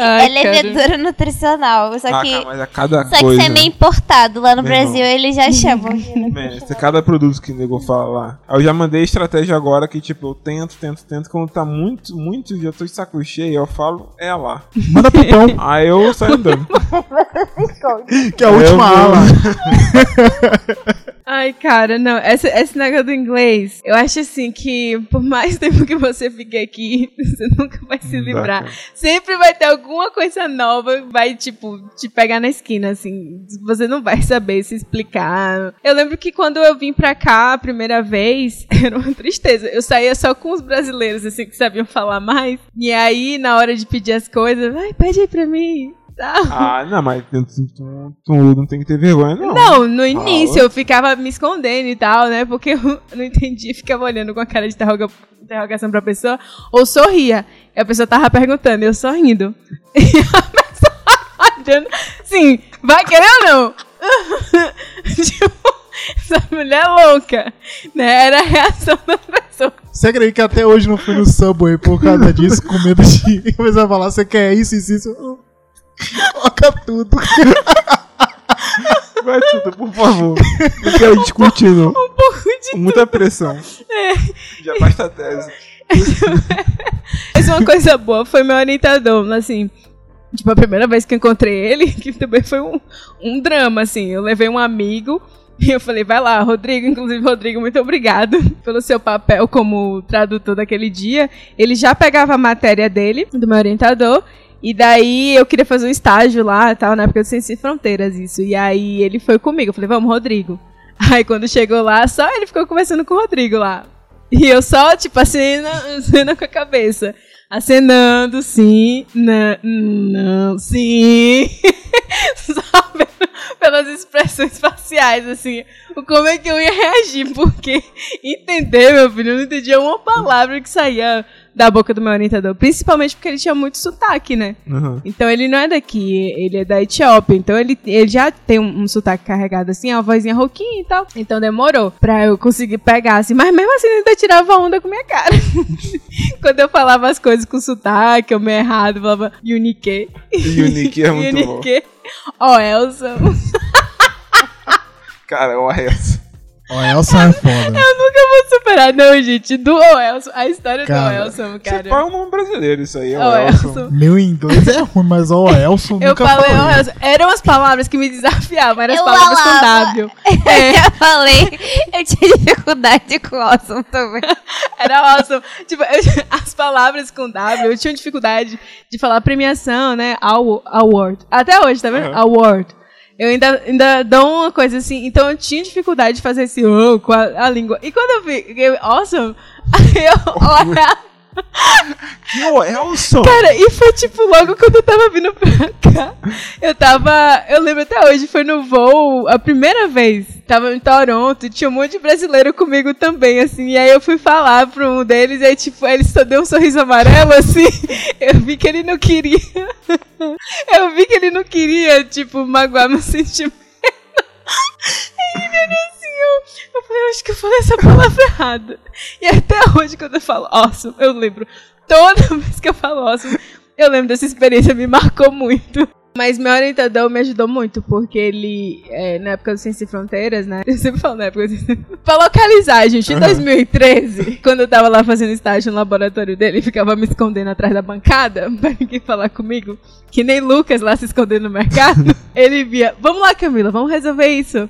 Ai, é cara. levedura nutricional. Só Ah, que. cara, mas a cada Só que coisa. você é meio importado. Lá no Meu Brasil eles já chamam. Man, é cada produto que o nego fala lá. Eu já mandei estratégia agora que, tipo, eu tento, tento, tento. Quando tá muito, muito, já tô de saco cheio, eu falo, é lá. Manda pro pão, Aí eu saio andando. que é a última Eu vou- ala. Ai, cara, não. Esse, esse negócio do inglês, eu acho assim que por mais tempo que você fique aqui, você nunca vai se dá, livrar. Sempre vai ter alguma coisa nova, vai, tipo, te pegar na esquina, assim. Você não vai saber se explicar. Eu lembro que quando eu vim pra cá a primeira vez, era uma tristeza. Eu saía só com os brasileiros, assim, que sabiam falar mais. E aí, na hora de pedir as coisas, vai, pede aí pra mim. Tal. Ah, não, mas tu, tu- tu não tem que ter vergonha, não. Não, no início Fala. eu ficava me escondendo e tal, né? Porque eu não entendia, ficava olhando com a cara de interroga- interrogação pra pessoa, ou sorria. E a pessoa tava perguntando, eu sorrindo. E a pessoa olhando, assim, vai querer ou não? tipo, essa mulher é louca, né? Era a reação da pessoa. Você acredita que até hoje não fui no Subway por causa disso, com medo de começar a falar, você quer isso, isso, isso? Coloca tudo. Vai tudo, por favor. Não quero discutir, não. Um pouco de Muita pressão. Já basta a tese. Mas uma coisa boa foi meu orientador, assim. Tipo, a primeira vez que eu encontrei ele, que também foi um, um drama, assim. Eu levei um amigo e eu falei, vai lá, Rodrigo. Inclusive, Rodrigo, muito obrigado pelo seu papel como tradutor daquele dia. Ele já pegava a matéria dele, do meu orientador. E daí eu queria fazer um estágio lá, tal, na época do Sem Fronteiras, isso. E aí ele foi comigo. Eu falei, vamos, Rodrigo. Aí quando chegou lá, só ele ficou conversando com o Rodrigo lá. E eu só, tipo, acena, acena com a cabeça. Acenando, sim, não, não, sim. só pelas expressões faciais, assim. O Como é que eu ia reagir? Porque entender, meu filho, eu não entendia uma palavra que saía da boca do meu orientador. Principalmente porque ele tinha muito sotaque, né? Uhum. Então ele não é daqui, ele é da Etiópia. Então ele, ele já tem um, um sotaque carregado assim, a vozinha rouquinha e tal. Então demorou pra eu conseguir pegar assim. Mas mesmo assim ele ainda tirava onda com minha cara. Quando eu falava as coisas com sotaque, eu meio errado, falava Unique. Unique é muito bom. Unique. Ó, Elson. Cara, o essa. Ó, Elsa é foda. Eu nunca vou superar, não, gente. Do Elson. A história Cara, do Elson, Você cara. fala o nome brasileiro, isso aí. É o Ó, Elson. Elson. Meu inglês é ruim, mas ó, Elson Eu nunca falei, falei. ó, Elson. Eram as palavras que me desafiavam, eram as Eu palavras com falava. W. Eu É. já falei, eu tinha dificuldade com o Awesome também. Era awesome. Tipo, eu- as palavras com W, eu tinha dificuldade de falar premiação, né? Aw- Award. Até hoje, tá vendo? Uhum. Award. Eu ainda, ainda dou uma coisa assim, então eu tinha dificuldade de fazer esse oh, com a, a língua. E quando eu vi, awesome, aí eu olhava, Que Elson? cara, e foi tipo logo quando eu tava vindo pra cá. Eu tava, eu lembro até hoje, foi no voo, a primeira vez, tava em Toronto, tinha um monte de brasileiro comigo também, assim, e aí eu fui falar pra um deles, e aí tipo, ele só deu um sorriso amarelo, assim, eu vi que ele não queria, eu vi que ele não queria, tipo, magoar meu sentimento. Aí ele olhou eu, eu falei, eu acho que eu falei essa palavra errada. E até hoje, quando eu falo awesome, eu lembro. Toda vez que eu falo awesome, eu lembro dessa experiência, me marcou muito. Mas meu orientador me ajudou muito, porque ele, é, na época do Ciência e Fronteiras, né? Eu sempre falo na época do Ciência Pra localizar, gente, em 2013, quando eu tava lá fazendo estágio no laboratório dele, ficava me escondendo atrás da bancada, pra ninguém falar comigo, que nem Lucas lá se escondendo no mercado, ele via, vamos lá, Camila, vamos resolver isso.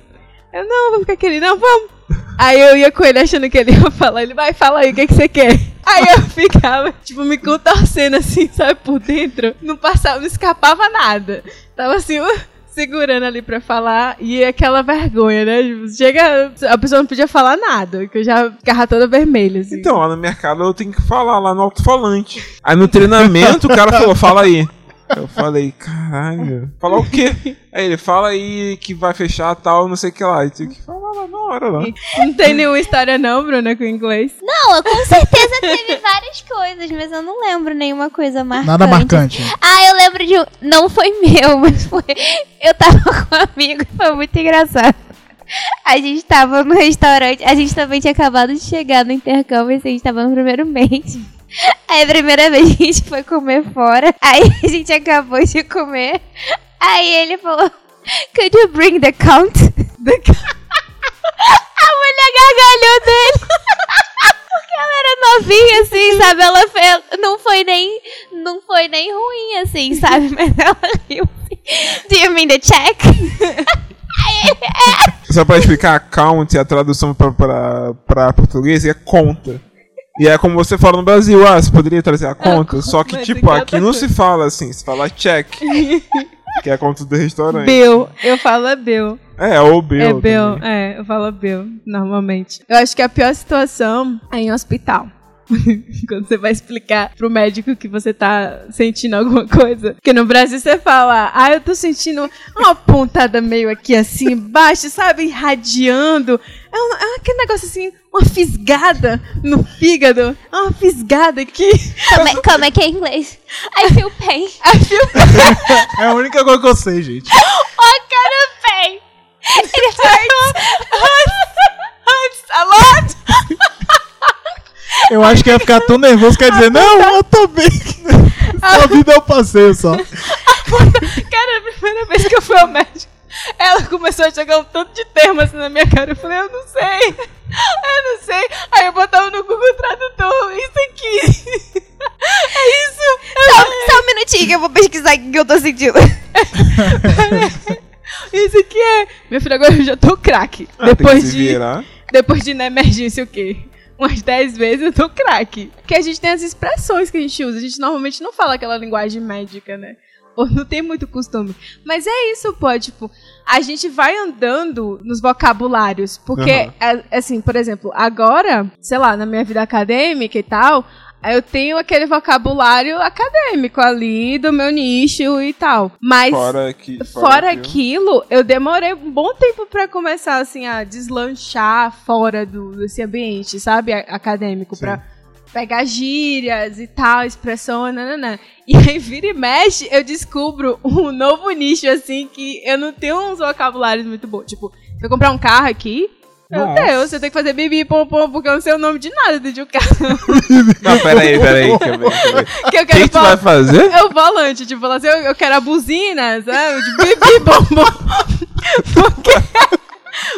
Eu, não, vou ficar ele, não, vamos. Aí eu ia com ele achando que ele ia falar, ele vai, fala aí, o que, que você quer? Aí eu ficava, tipo, me contorcendo assim, sabe, por dentro. Não passava, não escapava nada. Tava assim, uh, segurando ali pra falar e aquela vergonha, né? Tipo, Chega, a pessoa não podia falar nada, que eu já ficava toda vermelha, assim. Então, lá no mercado eu tenho que falar lá no alto-falante. Aí no treinamento o cara falou, fala aí. Eu falei, caralho. Falar o quê? Aí ele, fala aí que vai fechar tal, não sei o que lá. E tinha que falar lá na hora lá. Não tem nenhuma história não, Bruna, com inglês. Não, com certeza teve várias coisas, mas eu não lembro nenhuma coisa marcante. Nada marcante. Ah, eu lembro de um. Não foi meu, mas foi. Eu tava com um amigo, foi muito engraçado. A gente tava no restaurante, a gente também tinha acabado de chegar no intercâmbio, assim, a gente tava no primeiro mês. Aí a primeira vez a gente foi comer fora, aí a gente acabou de comer. Aí ele falou: Could you bring the count? The count. A mulher gargalhou dele. Porque ela era novinha, assim, sabe? Ela fez. Não foi nem. Não foi nem ruim, assim, sabe? Mas ela riu assim. Do you mean the check? É. Só pra explicar, account, a tradução pra, pra, pra português é conta. E é como você fala no Brasil, ah, você poderia trazer a conta. Só que, tipo, aqui é não se fala assim, se fala check. que é a conta do restaurante. Bill, eu falo é Bill. É, ou Bill. É Bill, também. é, eu falo Bill, normalmente. Eu acho que a pior situação é em hospital. Quando você vai explicar pro médico que você tá sentindo alguma coisa. Porque no Brasil você fala, ah, eu tô sentindo uma pontada meio aqui assim, embaixo, sabe? Irradiando. É, um- é aquele negócio assim, uma fisgada no fígado. É uma fisgada aqui. Como é, como é que é em inglês? I feel pain. I feel É a única coisa que eu sei, gente. Kind of pain? It hurts. hurts a lot. Eu acho que ia ficar tão nervoso que ia dizer, não, eu tô bem. Sua vida é um passeio só. Cara, a primeira vez que eu fui ao médico, ela começou a jogar um tanto de termos assim na minha cara. Eu falei, eu não sei. Eu não sei. Aí eu botava no Google Tradutor, isso aqui. É isso. Só, só um minutinho que eu vou pesquisar o que eu tô sentindo. Isso aqui é. Meu filho, agora eu já tô craque. Ah, tem que depois se de. virar. Depois de na emergência o quê? Umas 10 vezes eu tô craque. Porque a gente tem as expressões que a gente usa. A gente normalmente não fala aquela linguagem médica, né? Ou não tem muito costume. Mas é isso, pô. Tipo, a gente vai andando nos vocabulários. Porque, é- assim, por exemplo, agora, sei lá, na minha vida acadêmica e tal, eu tenho aquele vocabulário acadêmico ali do meu nicho e tal. Mas. Fora aqui. Fora aquilo. aquilo, eu demorei um bom tempo pra começar assim a deslanchar fora do desse ambiente, sabe, acadêmico, pra pegar gírias e tal, expressão, nananã. E aí vira e mexe, eu descubro um novo nicho assim que eu não tenho uns vocabulários muito bons. Tipo, se eu comprar um carro aqui, meu Nossa. Deus, eu tenho que fazer bibi pom pom porque eu não sei o nome de nada um carro. Não, peraí, peraí. Eu ver. que eu O que, quero que tu vai fazer? é o volante, tipo, falar assim, eu, eu quero a buzina, sabe? De bibi bom bom. Porque.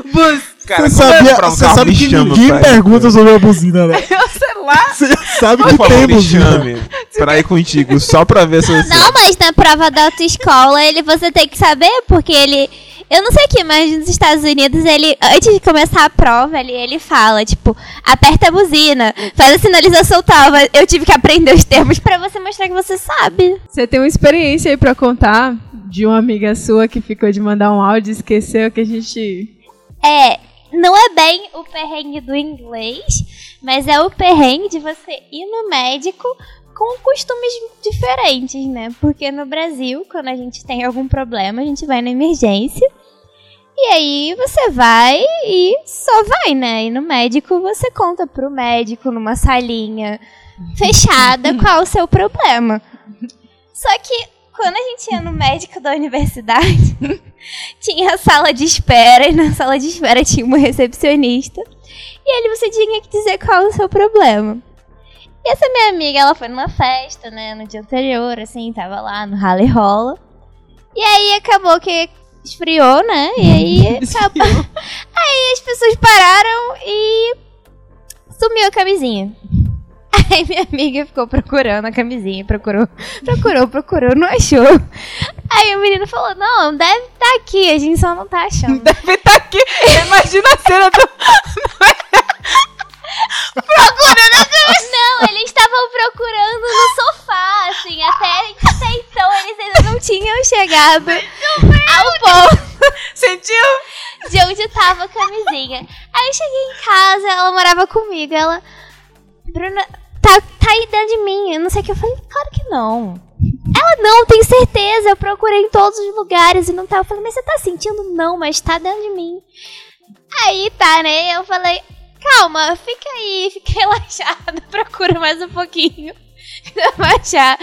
Bus. Cara, Você eu sabia, um você sabe que chama, ninguém pai. pergunta sobre a buzina, né? Eu sei lá. Você sabe que tem buzina. chame pra ir contigo, só pra ver se você... Não, mas na prova da autoescola ele você tem que saber, porque ele. Eu não sei aqui, mas nos Estados Unidos, ele, antes de começar a prova, ele, ele fala, tipo, aperta a buzina, faz a sinalização tal. mas Eu tive que aprender os termos pra você mostrar que você sabe. Você tem uma experiência aí pra contar de uma amiga sua que ficou de mandar um áudio e esqueceu que a gente. É, não é bem o perrengue do inglês, mas é o perrengue de você ir no médico com costumes diferentes, né? Porque no Brasil, quando a gente tem algum problema, a gente vai na emergência. E aí você vai e só vai, né? E no médico você conta pro médico numa salinha fechada qual o seu problema. Só que quando a gente ia no médico da universidade, tinha a sala de espera e na sala de espera tinha uma recepcionista. E ali você tinha que dizer qual é o seu problema. E essa minha amiga, ela foi numa festa, né, no dia anterior, assim, tava lá no Rally Rola. E aí acabou que esfriou, né? E aí acabou. Aí as pessoas pararam e sumiu a camisinha. Aí minha amiga ficou procurando a camisinha, procurou, procurou, procurou, não achou. Aí o menino falou: Não, deve estar aqui, a gente só não tá achando. Deve estar aqui. Imagina a cena do. Não, eles estavam procurando no sofá, assim, até, até então eles ainda não tinham chegado ao bom. Sentiu? de onde tava a camisinha. Aí eu cheguei em casa, ela morava comigo. Ela. Bruna, tá, tá aí dentro de mim. Eu não sei o que. Eu falei, claro que não. Ela, não, tem certeza. Eu procurei em todos os lugares e não tá. Eu falei, mas você tá sentindo? Não, mas tá dentro de mim. Aí tá, né? Eu falei, calma, fica aí, fica relaxada, procura mais um pouquinho. Vai achar.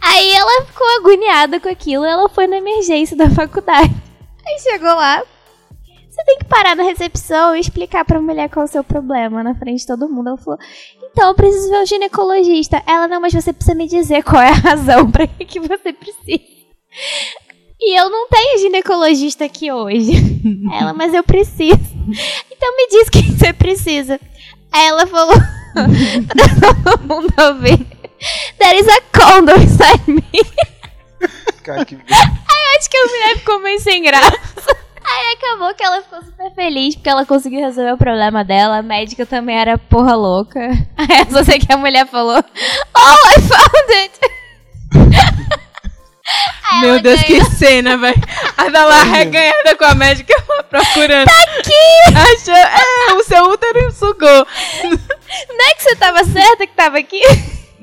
Aí ela ficou agoniada com aquilo, ela foi na emergência da faculdade. Aí chegou lá, você tem que parar na recepção e explicar pra mulher qual é o seu problema na frente de todo mundo. Ela falou, então eu preciso ver o ginecologista. Ela, não, mas você precisa me dizer qual é a razão pra que você precisa. E eu não tenho ginecologista aqui hoje. Ela, mas eu preciso. Então me diz quem você precisa. Aí ela falou, pra todo mundo ouvir. There is a condom inside me. Cara, que... Acho que a mulher ficou meio sem graça. Aí acabou que ela ficou super feliz porque ela conseguiu resolver o problema dela. A médica também era porra louca. Aí eu só sei que a mulher falou: Oh, I found it! Meu Deus, ganhou- que cena, velho. A da lá reganhada com a médica procurando. Tá aqui! Achou, é, o seu útero sugou. Não é que você tava certa que tava aqui?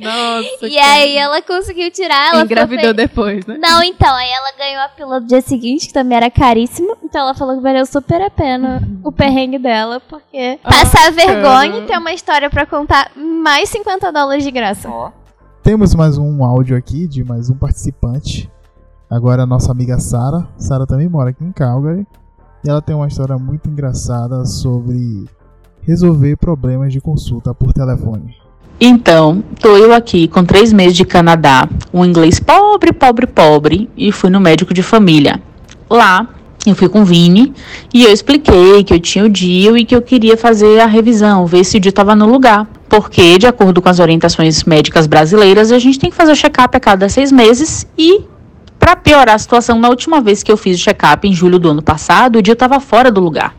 Nossa. E aí ela conseguiu tirar, ela Engravidou depois, né? Não, então, aí ela ganhou a pílula do dia seguinte, que também era caríssima. Então ela falou que valeu super a pena o perrengue dela, porque passar vergonha e ter uma história pra contar mais 50 dólares de graça. Temos mais um áudio aqui de mais um participante. Agora a nossa amiga Sara. Sara também mora aqui em Calgary. E ela tem uma história muito engraçada sobre resolver problemas de consulta por telefone. Então, tô eu aqui com três meses de Canadá, um inglês pobre, pobre, pobre, e fui no médico de família. Lá, eu fui com o Vini e eu expliquei que eu tinha o DIU e que eu queria fazer a revisão, ver se o DIU estava no lugar. Porque, de acordo com as orientações médicas brasileiras, a gente tem que fazer o check-up a cada seis meses e, para piorar a situação, na última vez que eu fiz o check-up, em julho do ano passado, o DIU estava fora do lugar.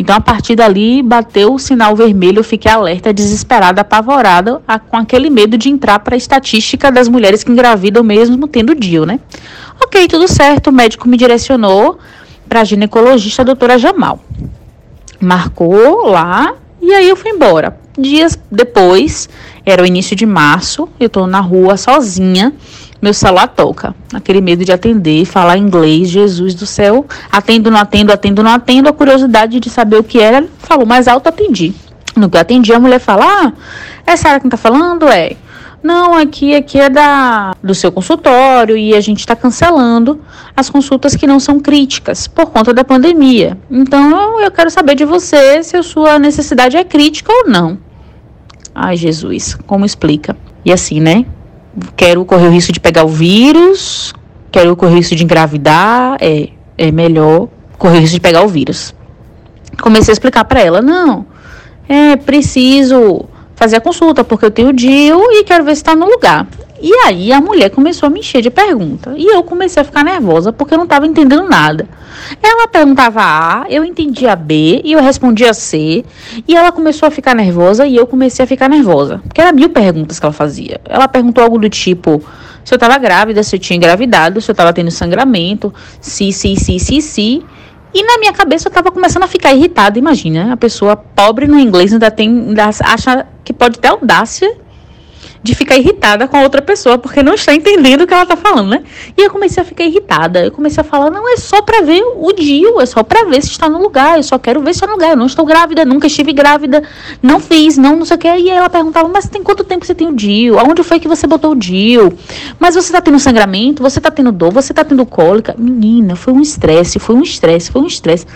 Então, a partir dali, bateu o sinal vermelho, eu fiquei alerta, desesperada, apavorada, a- com aquele medo de entrar para a estatística das mulheres que engravidam mesmo tendo DIU, né? Ok, tudo certo, o médico me direcionou para a ginecologista, a doutora Jamal. Marcou lá e aí eu fui embora. Dias depois, era o início de março, eu tô na rua sozinha, meu celular toca. Aquele medo de atender, falar inglês, Jesus do céu. Atendo, não atendo, atendo, não atendo. A curiosidade de saber o que era, falou mais alto, atendi. No que eu atendi, a mulher fala: Ah, é Sara quem tá falando? É. Não, aqui, aqui é da, do seu consultório e a gente está cancelando as consultas que não são críticas por conta da pandemia. Então eu quero saber de você se a sua necessidade é crítica ou não. Ai, Jesus, como explica? E assim, né? Quero correr o risco de pegar o vírus, quero correr o risco de engravidar, é, é melhor correr o risco de pegar o vírus. Comecei a explicar para ela, não, é preciso fazer a consulta porque eu tenho DIU e quero ver se está no lugar. E aí a mulher começou a me encher de perguntas. E eu comecei a ficar nervosa porque eu não estava entendendo nada. Ela perguntava A, eu entendia B e eu respondia C. E ela começou a ficar nervosa e eu comecei a ficar nervosa. Porque era mil perguntas que ela fazia. Ela perguntou algo do tipo: se eu estava grávida, se eu tinha engravidado, se eu estava tendo sangramento, se, se, se, se, se. E na minha cabeça eu tava começando a ficar irritada. Imagina, a pessoa pobre no inglês ainda tem. Ainda acha que pode ter audácia de ficar irritada com a outra pessoa porque não está entendendo o que ela tá falando, né? E eu comecei a ficar irritada. Eu comecei a falar: não, é só pra ver o DIU, é só pra ver se está no lugar. Eu só quero ver se está no lugar. Eu não estou grávida, nunca estive grávida, não fiz, não, não sei o que. E ela perguntava: mas tem quanto tempo você tem o DIU? Aonde foi que você botou o DIU? Mas você tá tendo sangramento? Você tá tendo dor? Você tá tendo cólica? Menina, foi um estresse, foi um estresse, foi um estresse.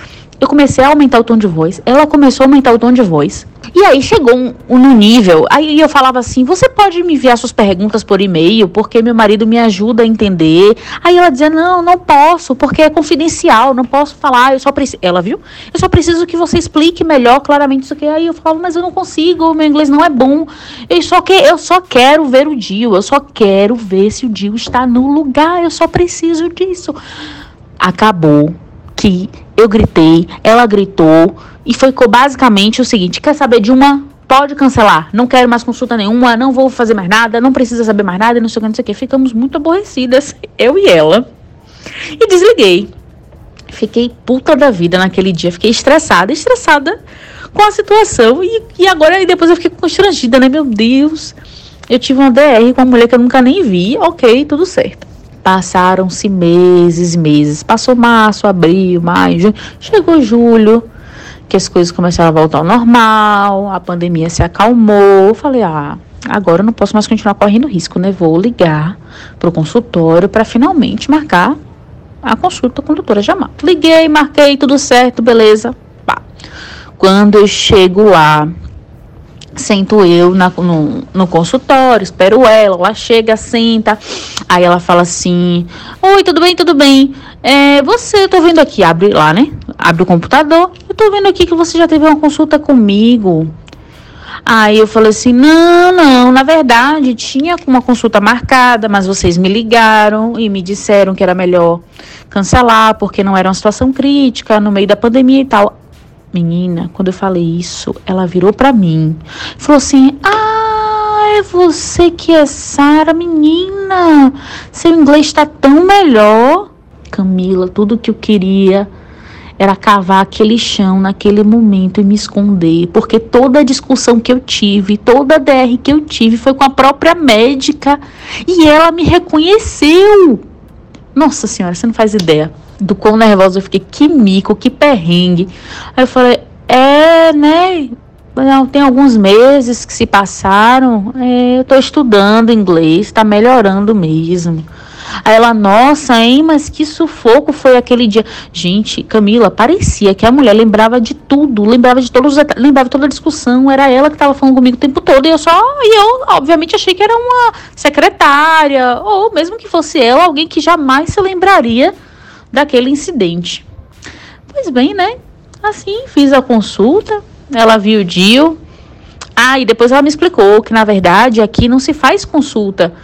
Eu comecei a aumentar o tom de voz. Ela começou a aumentar o tom de voz. E aí chegou um, um no nível. Aí eu falava assim: você pode me enviar suas perguntas por e-mail, porque meu marido me ajuda a entender. Aí ela dizia: não, não posso, porque é confidencial, não posso falar. Eu só preciso. Ela viu? Eu só preciso que você explique melhor, claramente isso aqui. Aí eu falava: mas eu não consigo, meu inglês não é bom. Eu só, que, eu só quero ver o Dio, eu só quero ver se o Dio está no lugar. Eu só preciso disso. Acabou que eu gritei, ela gritou e foi basicamente o seguinte: quer saber de uma? Pode cancelar, não quero mais consulta nenhuma, não vou fazer mais nada, não precisa saber mais nada, não sei o que, não sei o que. Ficamos muito aborrecidas, eu e ela. E desliguei. Fiquei puta da vida naquele dia, fiquei estressada, estressada com a situação. E, e agora, e depois eu fiquei constrangida, né? Meu Deus, eu tive uma DR com uma mulher que eu nunca nem vi, ok, tudo certo. Passaram-se meses, meses. Passou março, abril, maio, junho. Chegou julho, que as coisas começaram a voltar ao normal, a pandemia se acalmou. Eu falei, ah, agora eu não posso mais continuar correndo risco, né? Vou ligar pro consultório para finalmente marcar a consulta com a doutora Jamal. Liguei, marquei, tudo certo, beleza. Pá. Quando eu chego lá, sento eu na, no, no consultório, espero ela, ela chega, senta, aí ela fala assim, oi, tudo bem, tudo bem, é, você, eu tô vendo aqui, abre lá, né, abre o computador, eu tô vendo aqui que você já teve uma consulta comigo, aí eu falei assim, não, não, na verdade, tinha uma consulta marcada, mas vocês me ligaram e me disseram que era melhor cancelar, porque não era uma situação crítica, no meio da pandemia e tal, Menina, quando eu falei isso, ela virou para mim. Falou assim: Ah, é você que é Sara, menina. Seu inglês está tão melhor. Camila, tudo que eu queria era cavar aquele chão naquele momento e me esconder, porque toda a discussão que eu tive, toda a DR que eu tive foi com a própria médica e ela me reconheceu. Nossa senhora, você não faz ideia do quão nervosa eu fiquei, que mico, que perrengue. Aí eu falei, é, né? Não, tem alguns meses que se passaram, é, eu tô estudando inglês, tá melhorando mesmo. Aí ela, nossa, hein, mas que sufoco foi aquele dia. Gente, Camila, parecia que a mulher lembrava de tudo, lembrava de todos os lembrava toda a discussão, era ela que estava falando comigo o tempo todo, e eu só, e eu, obviamente, achei que era uma secretária, ou mesmo que fosse ela, alguém que jamais se lembraria daquele incidente. Pois bem, né? Assim, fiz a consulta, ela viu o Dio. Ah, e depois ela me explicou que, na verdade, aqui não se faz consulta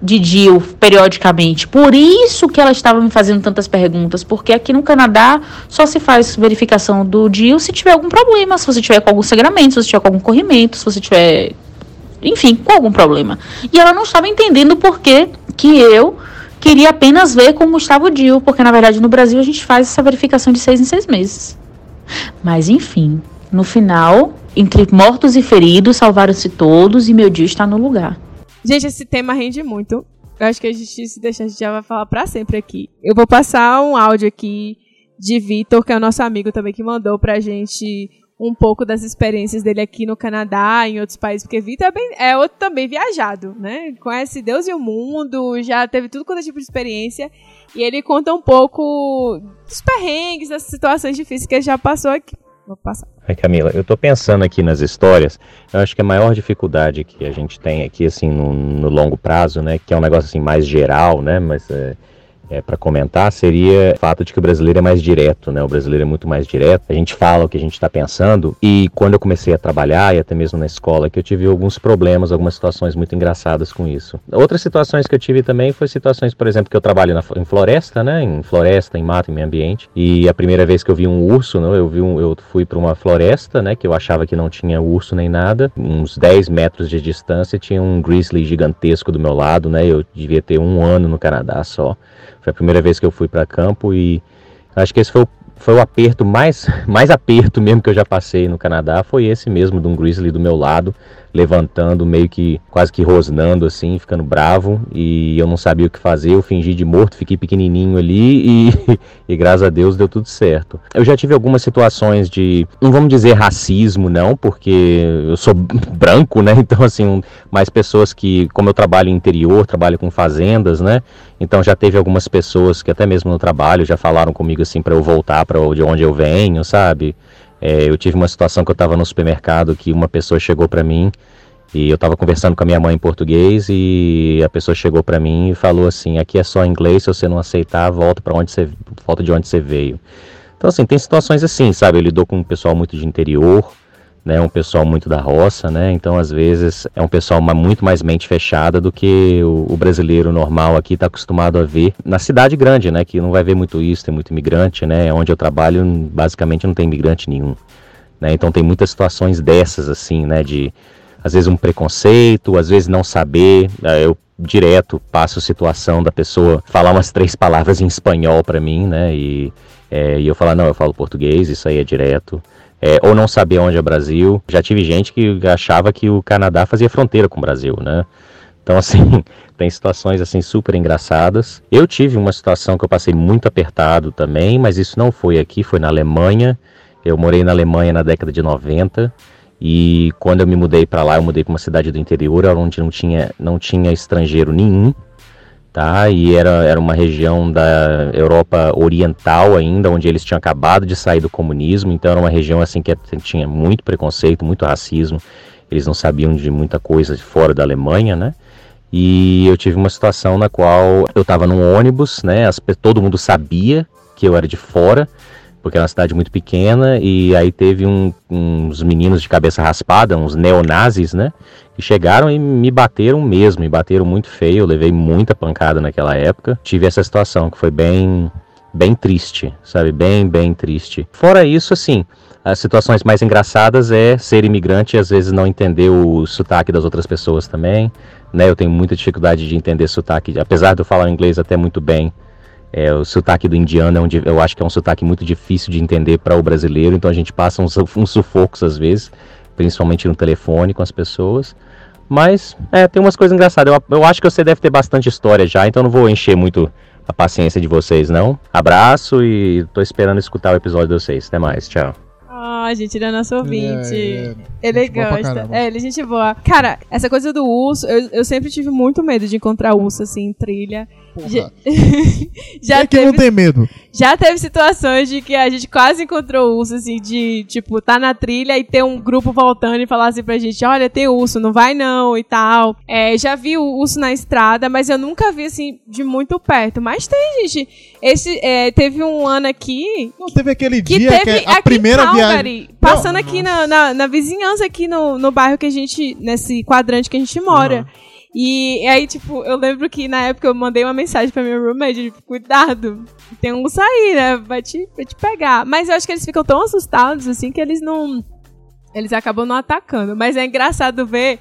de DIL periodicamente. Por isso que ela estava me fazendo tantas perguntas, porque aqui no Canadá só se faz verificação do DIL se tiver algum problema, se você tiver com algum sangramento, se você tiver com algum corrimento, se você tiver, enfim, com algum problema. E ela não estava entendendo por que que eu queria apenas ver estava o DIL, porque na verdade no Brasil a gente faz essa verificação de seis em seis meses. Mas enfim, no final, entre mortos e feridos, salvaram-se todos e meu DIL está no lugar. Gente, esse tema rende muito. Eu acho que a gente, se deixar, a gente já vai falar pra sempre aqui. Eu vou passar um áudio aqui de Vitor, que é o nosso amigo também, que mandou pra gente um pouco das experiências dele aqui no Canadá, em outros países, porque Vitor é, bem, é outro também viajado, né? Conhece Deus e o mundo, já teve tudo quanto é tipo de experiência. E ele conta um pouco dos perrengues, das situações difíceis que ele já passou aqui. Vou passar. Ai, Camila, eu tô pensando aqui nas histórias, eu acho que a maior dificuldade que a gente tem aqui, assim, no, no longo prazo, né, que é um negócio, assim, mais geral, né, mas é, é, para comentar seria o fato de que o brasileiro é mais direto, né? O brasileiro é muito mais direto. A gente fala o que a gente está pensando e quando eu comecei a trabalhar e até mesmo na escola que eu tive alguns problemas, algumas situações muito engraçadas com isso. Outras situações que eu tive também foi situações, por exemplo, que eu trabalho na, em floresta, né? Em floresta, em mato, em meio ambiente. E a primeira vez que eu vi um urso, né? eu vi um, eu fui para uma floresta, né? Que eu achava que não tinha urso nem nada. Uns 10 metros de distância tinha um grizzly gigantesco do meu lado, né? Eu devia ter um ano no Canadá só. Foi a primeira vez que eu fui para campo e acho que esse foi o, foi o aperto mais, mais aperto mesmo que eu já passei no Canadá. Foi esse mesmo, de um grizzly do meu lado levantando, meio que quase que rosnando assim, ficando bravo, e eu não sabia o que fazer, eu fingi de morto, fiquei pequenininho ali e, e graças a Deus deu tudo certo. Eu já tive algumas situações de, não vamos dizer racismo não, porque eu sou branco, né? Então assim, mais pessoas que, como eu trabalho interior, trabalho com fazendas, né? Então já teve algumas pessoas que até mesmo no trabalho já falaram comigo assim para eu voltar para de onde eu venho, sabe? É, eu tive uma situação que eu estava no supermercado que uma pessoa chegou para mim e eu estava conversando com a minha mãe em português e a pessoa chegou para mim e falou assim: aqui é só inglês, se você não aceitar, volta para onde você volta de onde você veio. Então assim tem situações assim, sabe? Eu lidou com um pessoal muito de interior, né? Um pessoal muito da roça, né? Então às vezes é um pessoal muito mais mente fechada do que o, o brasileiro normal aqui está acostumado a ver na cidade grande, né? Que não vai ver muito isso, tem muito imigrante, né? Onde eu trabalho basicamente não tem imigrante nenhum, né? Então tem muitas situações dessas assim, né? De às vezes um preconceito, às vezes não saber. Né? Eu direto passo a situação da pessoa falar umas três palavras em espanhol para mim, né? E É, e eu falar, não, eu falo português, isso aí é direto. É, ou não saber onde é o Brasil. Já tive gente que achava que o Canadá fazia fronteira com o Brasil, né? Então, assim, tem situações assim super engraçadas. Eu tive uma situação que eu passei muito apertado também, mas isso não foi aqui, foi na Alemanha. Eu morei na Alemanha na década de 90 e quando eu me mudei para lá, eu mudei para uma cidade do interior, onde não tinha, não tinha estrangeiro nenhum, tá? E era, era uma região da Europa Oriental ainda, onde eles tinham acabado de sair do comunismo, então era uma região assim que tinha muito preconceito, muito racismo. Eles não sabiam de muita coisa fora da Alemanha, né? E eu tive uma situação na qual eu estava num ônibus, né? As, todo mundo sabia que eu era de fora, porque era uma cidade muito pequena, e aí teve um, uns meninos de cabeça raspada, uns neonazis, né? Que chegaram e me bateram mesmo, me bateram muito feio, eu levei muita pancada naquela época. Tive essa situação que foi bem, bem triste, sabe? Bem, bem triste. Fora isso, assim, as situações mais engraçadas é ser imigrante e às vezes não entender o sotaque das outras pessoas também. Né? Eu tenho muita dificuldade de entender sotaque, apesar de eu falar inglês até muito bem. É, o sotaque do indiano é um, eu acho que é um sotaque muito difícil de entender para o brasileiro, então a gente passa uns, uns sufocos às vezes, principalmente no telefone com as pessoas. Mas é, tem umas coisas engraçadas. Eu, eu acho que você deve ter bastante história já, então não vou encher muito a paciência de vocês, não. Abraço e tô esperando escutar o episódio de vocês. Até mais, tchau. Ah, gente, ele é nosso ouvinte. É, é, Ele pra gosta. É, ele é gente boa. Cara, essa coisa do urso, eu, eu sempre tive muito medo de encontrar urso, assim, em trilha. Porra. Já, já é que não teve, tem medo? já teve situações de que a gente quase encontrou urso, assim, de, tipo, tá na trilha e ter um grupo voltando e falar assim pra gente, olha, tem urso, não vai não, e tal. É, já vi o urso na estrada, mas eu nunca vi, assim, de muito perto. Mas tem, gente. Esse, é, teve um ano aqui Não, teve aquele que dia teve que é a primeira Calgary, viagem. passando aqui na, na, na vizinhança aqui no, no bairro que a gente, nesse quadrante que a gente mora. E aí, tipo, eu lembro que na época eu mandei uma mensagem pra minha roommate, tipo, cuidado, tem um aí, né, vai te, vai te pegar. Mas eu acho que eles ficam tão assustados, assim, que eles não... Eles acabam não atacando. Mas é engraçado ver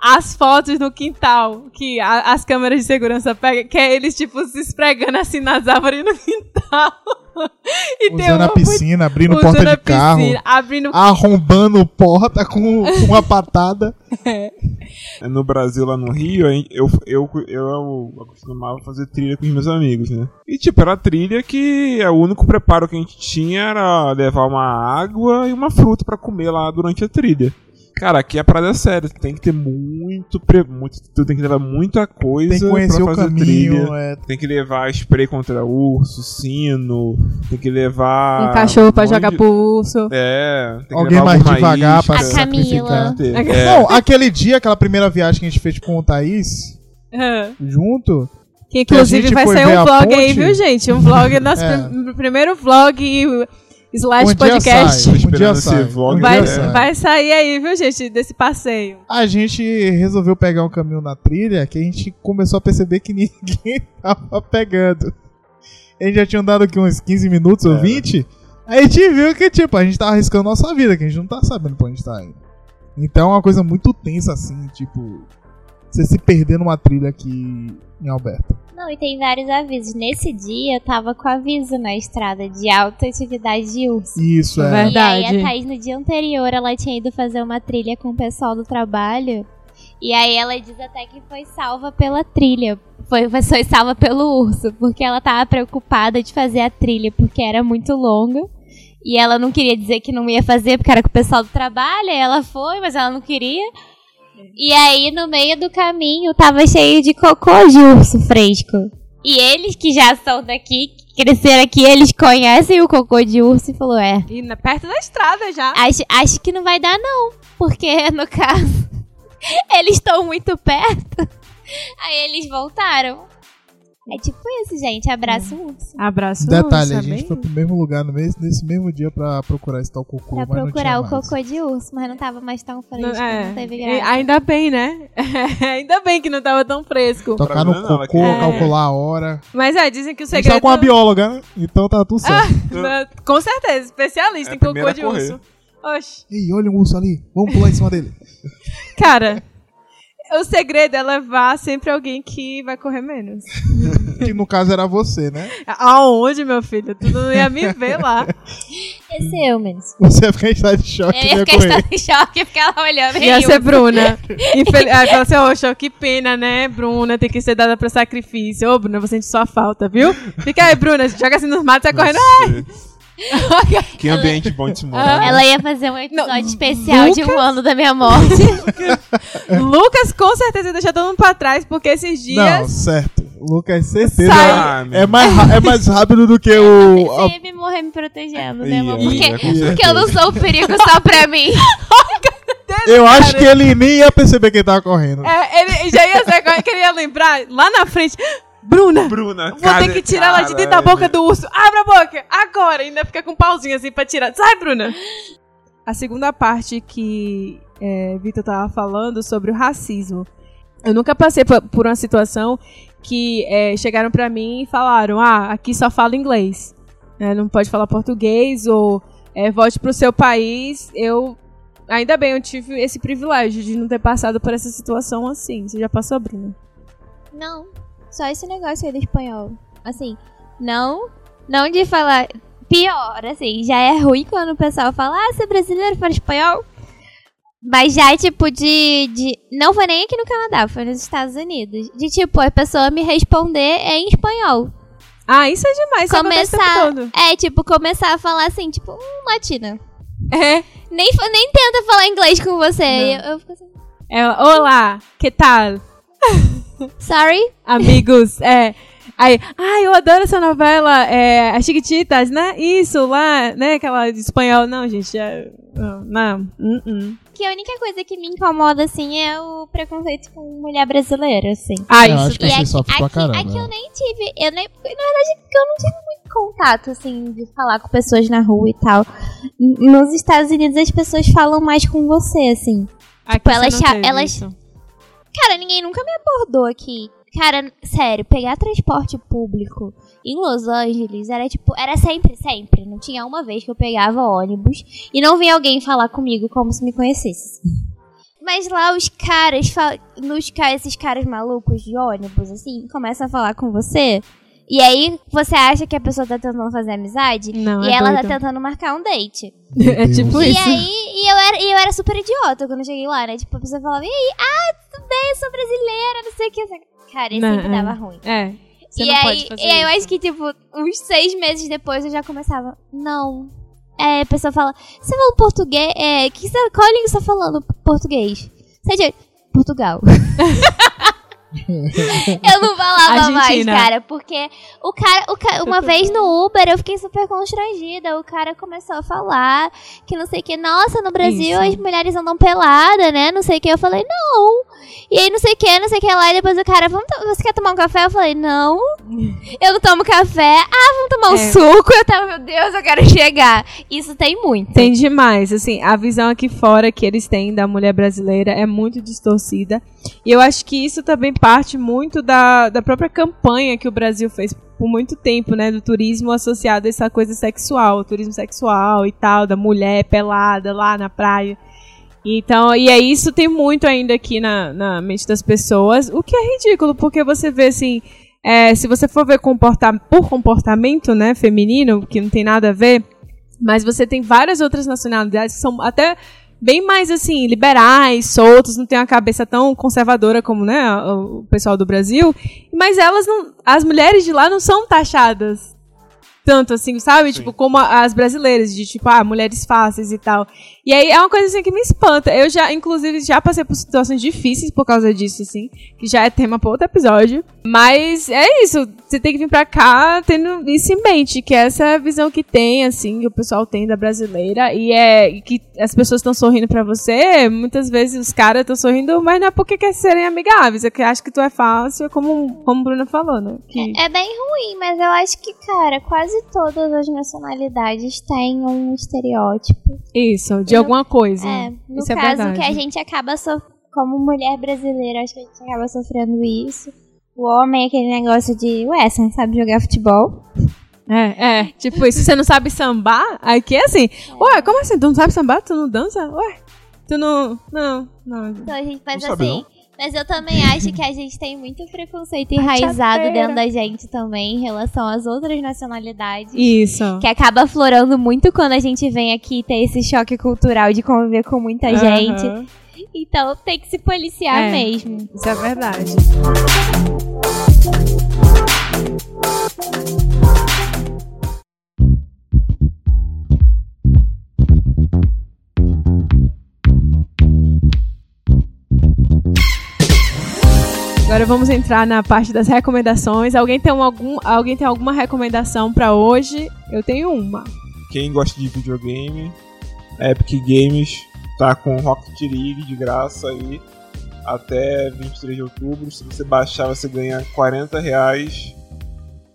as fotos no quintal que a- as câmeras de segurança pegam, que é eles, tipo, se espregando assim nas árvores no quintal. e Usando a piscina, abrindo porta de carro, piscina, abrindo arrombando porta com, com uma patada. No Brasil, lá no Rio, gente- eu, eu, eu, acostumava fazer trilha com os meus amigos, né? E tipo, era trilha que o único preparo que a gente tinha era levar uma água e uma fruta pra comer lá durante a trilha. Cara, aqui a parada é séria, tu tem que ter muito, pre... muito tu tem que levar muita coisa Tem que conhecer pra o fazer caminho. trilha. É, Tem que levar spray contra urso, sino, tem que levar um cachorro pra monte jogar de- pro urso. É, tem que Alguém levar mais devagar isca. pra A Camila. É. Não, aquele dia, aquela primeira viagem que a gente fez com o Thaís, É. junto, Que inclusive gente vai sair um vlog aí, viu, gente? Um vlog, nosso É. prim- primeiro vlog slash um dia podcast. sai, um dia sai. vlog, Vai, dia É. sai. vai sair aí, viu, gente, desse passeio. A gente resolveu pegar um caminho na trilha que a gente começou a perceber que ninguém tava pegando. A gente já tinha andado aqui uns 15 minutos ou É. 20. Aí a gente viu que, tipo, a gente tava arriscando nossa vida, que a gente não tá sabendo pra onde tá indo. Então é uma coisa muito tensa, assim, tipo, você se perder numa trilha aqui em Alberta. Não, e tem vários avisos. Nesse dia eu tava com aviso na estrada de alta atividade de urso. Isso, é. Vai. E aí Verdade. a Thaís no dia anterior ela tinha ido fazer uma trilha com o pessoal do trabalho. E aí ela diz até que foi salva pela trilha. Foi, foi foi salva pelo urso, porque ela tava preocupada de fazer a trilha, porque era muito longa. E ela não queria dizer que não ia fazer porque era com o pessoal do trabalho, aí ela foi, mas ela não queria. E aí, no meio do caminho, tava cheio de cocô de urso fresco. E eles que já são daqui, que cresceram aqui, eles conhecem o cocô de urso e falou: é, E na- perto da estrada já. acho, acho que não vai dar, não. Porque, no caso, eles estão muito perto. Aí eles voltaram. É tipo isso, gente. Abraço urso. Abraço. Detalhe, urso, a gente foi pro mesmo lugar no mesmo, nesse mesmo dia pra procurar esse tal cocô, Pra mas não procurar tinha o mais. cocô de urso, mas não tava mais tão fresco. Não, é. Não teve E graça. Ainda bem, né? ainda bem que não tava tão fresco. Tocar no cocô, é calcular a hora. Mas é, dizem que o A gente segredo. tava com uma bióloga, né? Então tá tudo certo. Ah, com certeza, especialista É a em cocô de a correr. urso. Oxi. Ei, olha um urso ali. Vamos pular em cima dele. Cara, o segredo é levar sempre alguém que vai correr menos. Que no caso era você, né? Aonde, meu filho? Tu não ia me ver lá. Esse é eu, menos. Você ia ficar em estado de choque Eu e ia ficar em choque e ficar lá olhando. Ia ser Bruna. Infel... Aí fala assim, ô, que pena, né, Bruna? Tem que ser dada pra sacrifício. Ô, Bruna, vou sentir sua falta, viu? Fica aí, Bruna. Joga assim nos matos, sai correndo. Que ambiente bom de se morar. Ela ia fazer um episódio Não, especial de um Lucas? ano da minha morte. Lucas com certeza ia deixar todo mundo pra trás, porque esses Não, dias... certo. O Lucas, certeza. Sai. É mais, é mais rápido do que o. Você ia me morrer me protegendo, né, amor? Ia, Porque, ia, porque eu não sou o perigo só pra mim. Eu acho que ele nem ia perceber que ele tava correndo. É, ele já ia ser agora que ele ia lembrar lá na frente. Bruna, Bruna, vou ter que tirar ela de dentro da boca do urso. Abre a boca, agora. Ainda fica com um pauzinho assim pra tirar. Sai, Bruna. A segunda parte que é, Vitor tava falando sobre o racismo. Eu nunca passei por, uma situação que é, chegaram pra mim e falaram: ah, aqui só fala inglês. né, não pode falar português ou é, volte pro seu país. Eu. Ainda bem, eu tive esse privilégio de não ter passado por essa situação assim. Você já passou, Bruna? Não, só esse negócio aí do espanhol. Assim, não, não de falar. Pior, assim, já é ruim quando o pessoal fala, ah, você é brasileiro, fala espanhol. Mas já, tipo, de, de. Não foi nem aqui no Canadá, foi nos Estados Unidos. De, tipo, a pessoa me responder em espanhol. Ah, isso é demais. Começar. É, tipo, começar a falar assim, tipo, hum, latina. É. Nem, nem tenta falar inglês com você. Eu, eu fico assim, Ela, olá, que tal? sorry? Amigos, é. Aí, ai, eu adoro essa novela, é, As Chiquititas, né? Isso, lá, né? Aquela de espanhol. Não, gente, é, não, uh -uh. Que a única coisa que me incomoda, assim, é o preconceito com mulher brasileira, assim. Ah, Eu isso acho que E você aqui, sofre pra aqui, caramba. aqui eu nem tive. Eu nem, na verdade, porque eu não tive muito contato, assim, de falar com pessoas na rua e tal. Nos Estados Unidos as pessoas falam mais com você, assim. Aqui Tipo, você elas elas- isso. Cara, ninguém nunca me abordou aqui. Cara, sério, pegar transporte público em Los Angeles era tipo, era sempre, sempre. Não tinha uma vez que eu pegava ônibus e não vinha alguém falar comigo como se me conhecesse. Mas lá os caras, nos esses caras malucos de ônibus, assim, começam a falar com você. E aí você acha que a pessoa tá tentando fazer amizade Não, e é ela doido. tá tentando marcar um date. É tipo E isso. aí, e eu, era, e eu era super idiota quando eu cheguei lá, né? Tipo, a pessoa falava, e aí, ah, tudo bem, eu sou brasileira, não sei o que. Cara, isso sempre é. dava ruim. É. Você e aí, e aí eu acho que, tipo, uns seis meses depois eu já começava, não. É, a pessoa fala, você fala português? É, que você, qual língua você tá falando português? Você é de Portugal. eu não falava mais, cara, porque o cara, o ca- uma vez no Uber eu fiquei super constrangida. O cara começou a falar que não sei o que, nossa, no Brasil Isso. as mulheres andam pelada, né? Não sei o que. Eu falei, não. E aí não sei o que, não sei o que lá. E depois o cara, vamos você quer tomar um café? Eu falei, não. Eu não tomo café. Ah, vamos tomar um É. suco. Eu tava, meu Deus, eu quero chegar. Isso tem muito. Tem demais, assim, a visão aqui fora que eles têm da mulher brasileira é muito distorcida. E eu acho que isso também parte muito da, da própria campanha que o Brasil fez por muito tempo, né? Do turismo associado a essa coisa sexual, turismo sexual e tal, da mulher pelada lá na praia. Então, e é isso tem muito ainda aqui na, na mente das pessoas, o que é ridículo, porque você vê assim, é, se você for ver comportar, por comportamento, né, feminino, que não tem nada a ver, mas você tem várias outras nacionalidades que são até bem mais assim, liberais, soltos, não tem uma cabeça tão conservadora como, né, o pessoal do Brasil, mas elas não, as mulheres de lá não são taxadas tanto assim, sabe? Tipo, como as brasileiras, de tipo, ah, mulheres fáceis e tal. E aí é uma coisa assim que me espanta. Eu já, inclusive, já passei por situações difíceis por causa disso, assim, que já é tema para outro episódio. Mas é isso, você tem que vir pra cá tendo isso em mente, que essa é a visão que tem, assim, que o pessoal tem da brasileira. E é que as pessoas estão sorrindo pra você, muitas vezes os caras estão sorrindo, mas não é porque quer serem amigáveis, é que acha que tu é fácil, como, como a Bruna falou, né? Que... É bem ruim, mas eu acho que, cara, quase todas as nacionalidades têm um estereótipo. Isso, de alguma coisa. É, no Isso é caso verdade. que a gente acaba so como mulher brasileira, acho que a gente acaba sofrendo isso. O homem, aquele negócio de, ué, você não sabe jogar futebol? É, é. Tipo, isso, você não sabe sambar? Aqui é assim. Ué, como assim? Tu não sabe sambar? Tu não dança? Ué, tu não. Não, não. Então a gente faz Não sabe, assim. Mas eu também acho que a gente tem muito preconceito enraizado dentro da gente também em relação às outras nacionalidades. Isso. Que acaba aflorando muito quando a gente vem aqui ter esse choque cultural de conviver com muita gente. Aham. Então tem que se policiar É. mesmo. Isso é verdade. Agora vamos entrar na parte das recomendações. Alguém tem, um- algum, alguém tem alguma recomendação pra hoje? Eu tenho uma. Quem gosta de videogame, Epic Games tá com Rocket League de graça aí até 23 de outubro. Se você baixar, você ganha 40 reais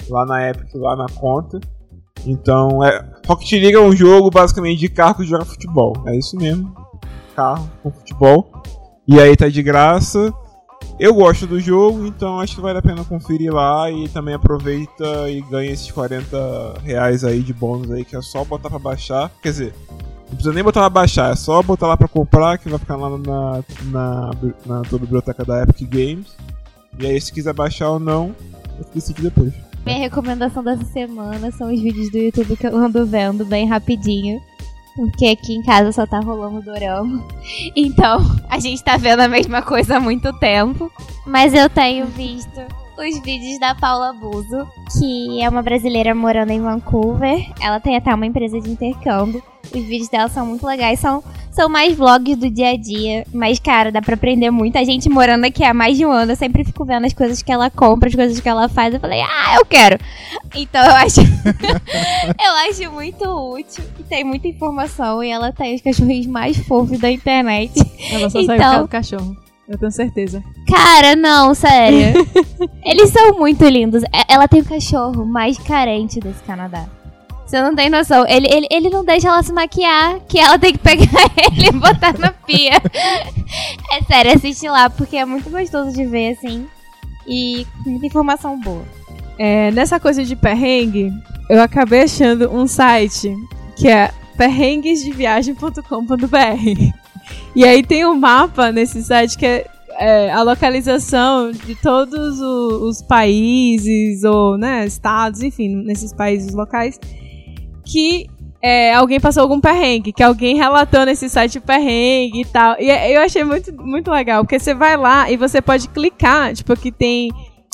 lá na Epic, lá na conta. Então, é, Rocket League é um jogo basicamente de carro que joga futebol. É isso mesmo. Carro com futebol. E aí tá de graça. Eu gosto do jogo, então acho que vale a pena conferir lá e também aproveita e ganha esses 40 reais aí de bônus aí, que é só botar pra baixar. Quer dizer, não precisa nem botar lá baixar, é só botar lá pra comprar, que vai ficar lá na, na, na tua biblioteca da Epic Games. E aí, se quiser baixar ou não, eu decido depois. Minha recomendação dessa semana são os vídeos do YouTube que eu ando vendo bem rapidinho. Porque aqui em casa só tá rolando dorama. Então, a gente tá vendo a mesma coisa há muito tempo. Mas eu tenho visto os vídeos da Paula Buzo, que é uma brasileira morando em Vancouver. Ela tem até uma empresa de intercâmbio. Os vídeos dela são muito legais, são, são mais vlogs do dia a dia. Mas, cara, dá pra aprender muito. A gente morando aqui há mais de um ano, eu sempre fico vendo as coisas que ela compra, as coisas que ela faz. Eu falei, ah, eu quero. Então eu acho. eu acho muito útil. E tem muita informação. E ela tem os cachorrinhos mais fofos da internet. Ela só saiu Então- causa do cachorro. Eu tenho certeza. Cara, não, sério. Eles são muito lindos. E- Ela tem o cachorro mais carente desse Canadá. Você não tem noção. Ele, ele, ele não deixa ela se maquiar, que ela tem que pegar ele e botar na pia. É sério, assiste lá, porque é muito gostoso de ver, assim. E muita informação boa. É, nessa coisa de perrengue, eu acabei achando um site que é perrenguesdeviagem.com.br. E aí tem um mapa nesse site que é, é, a localização de todos o- os países ou né, estados, enfim, nesses países locais que é, alguém passou algum perrengue, que alguém relatou nesse site perrengue e tal. E é- eu achei muito, muito legal, porque você vai lá e você pode clicar, tipo, que tem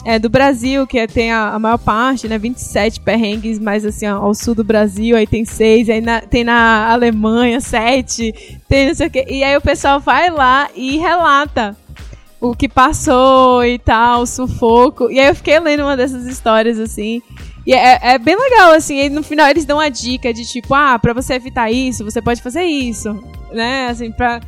é, do Brasil, que é- tem a, a maior parte, né? 27 perrengues, mais assim, ó, ao sul do Brasil, aí tem seis, aí na- tem na Alemanha sete, tem não sei o quê. E aí o pessoal vai lá e relata o que passou e tal, o sufoco. E aí eu fiquei lendo uma dessas histórias, assim. E é, é bem legal, assim. E no final eles dão a dica de tipo, ah, pra você evitar isso, você pode fazer isso. Né? Assim, pra.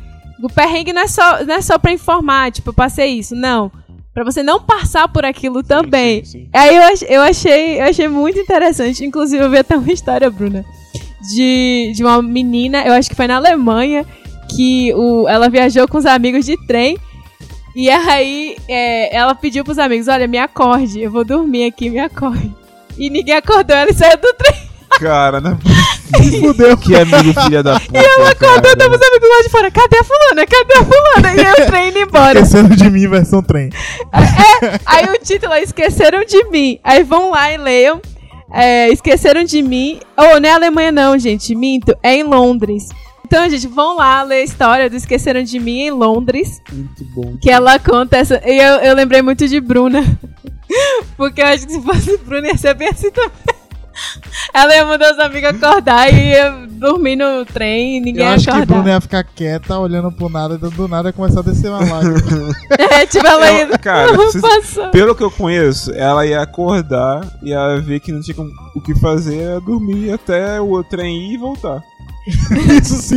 O perrengue não é só, não é só pra informar, tipo, eu passei isso. Não. Pra você não passar por aquilo também. Sim, sim. Aí eu, eu achei, eu achei muito interessante. Inclusive, eu vi até uma história, Bruna, de, de uma menina, eu acho que foi na Alemanha, que o, ela viajou com os amigos de trem. E aí é, ela pediu pros amigos, olha, me acorde, eu vou dormir aqui, me acorde. E ninguém acordou, ela saiu do trem. Cara, né? Fudeu. Que amigo filha da puta. E ela acordou, tava os amigos lá de fora, cadê a fulana, cadê a fulana? E aí o trem indo embora. Esquecendo de mim, versão trem. Aí o título é Esqueceram de Mim. Aí vão lá e leiam. É, Esqueceram de Mim. Oh, não é Alemanha não, gente. Minto. É em Londres. Então, gente, vão lá ler a história do Esqueceram de Mim em Londres. Muito bom. Que ela conta essa... E eu, eu lembrei muito de Bruna. Porque eu acho que se fosse Bruna ia ser bem assim também. Ela ia mandar os amigos acordar e ia dormir no trem e ninguém Eu ia acho que acordar. Bruno ia ficar quieta, olhando pro nada, e do nada ia começar a descer uma lágrima. É, tipo, ela ia... Ela- cara, Não vocês- passou. Pelo que eu conheço, ela ia acordar, ia ver que não tinha como- o que fazer, ia dormir até o trem ir e voltar. Isso sim,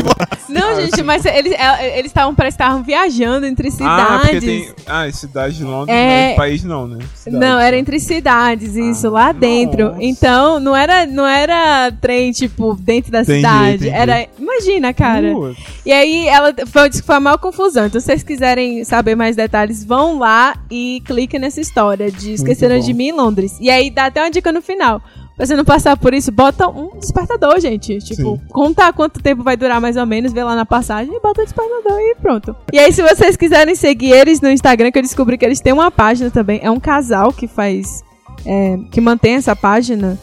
Não, gente, mas eles é, eles estavam parece que estavam viajando entre Ah, porque cidades. tem. Ah, cidade de Londres, É. mas país não, né? Cidade Não, era entre cidades, isso, Ah, lá dentro. nossa. Então, não era, não era trem, tipo, dentro da Entendi, cidade. entendi. Era. Imagina, cara. Putz. E aí ela foi, foi a maior confusão. Então, se vocês quiserem saber mais detalhes, vão lá e cliquem nessa história de Esqueceram de Mim em Londres. E aí dá até uma dica no final. Pra você não passar por isso, bota um despertador, gente. Tipo, Sim. conta quanto tempo vai durar mais ou menos, vê lá na passagem e bota o despertador e pronto. E aí, se vocês quiserem seguir eles no Instagram, que eu descobri que eles têm uma página também. É um casal que faz. é, que mantém essa página.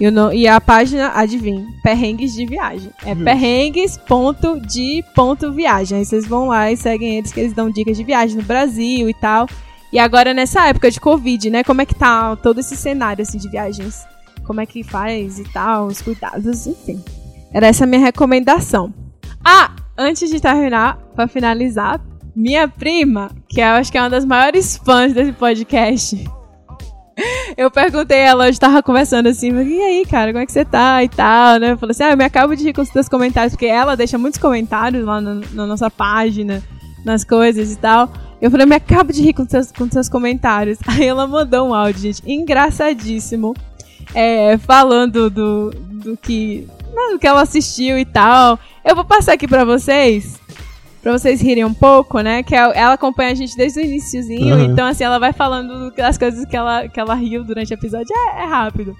E, e a página, adivinha, perrengues de viagem. É perrengues.de.viagem. Aí vocês vão lá e seguem eles, que eles dão dicas de viagem no Brasil e tal. E agora, nessa época de Covid, né? Como é que tá todo esse cenário, assim, de viagens? Como é que faz e tal, os cuidados, enfim. Era essa a minha recomendação. Ah, antes de terminar, pra finalizar, minha prima, que eu acho que é uma das maiores fãs desse podcast, eu perguntei a ela, hoje tava conversando assim, e aí, cara, como é que você tá e tal, né? Falei assim, ah, eu me acabo de rir com os teus comentários, porque ela deixa muitos comentários lá na, na nossa página, nas coisas e tal. Eu falei, eu me acabo de rir com seus, com seus comentários. Aí ela mandou um áudio, gente, engraçadíssimo, é, falando do, do que, né, do que ela assistiu e tal. Eu vou passar aqui pra vocês, pra vocês rirem um pouco, né? Que ela ela acompanha a gente desde o iniciozinho, Uhum. então assim, ela vai falando das coisas que ela, que ela riu durante o episódio. É, é rápido.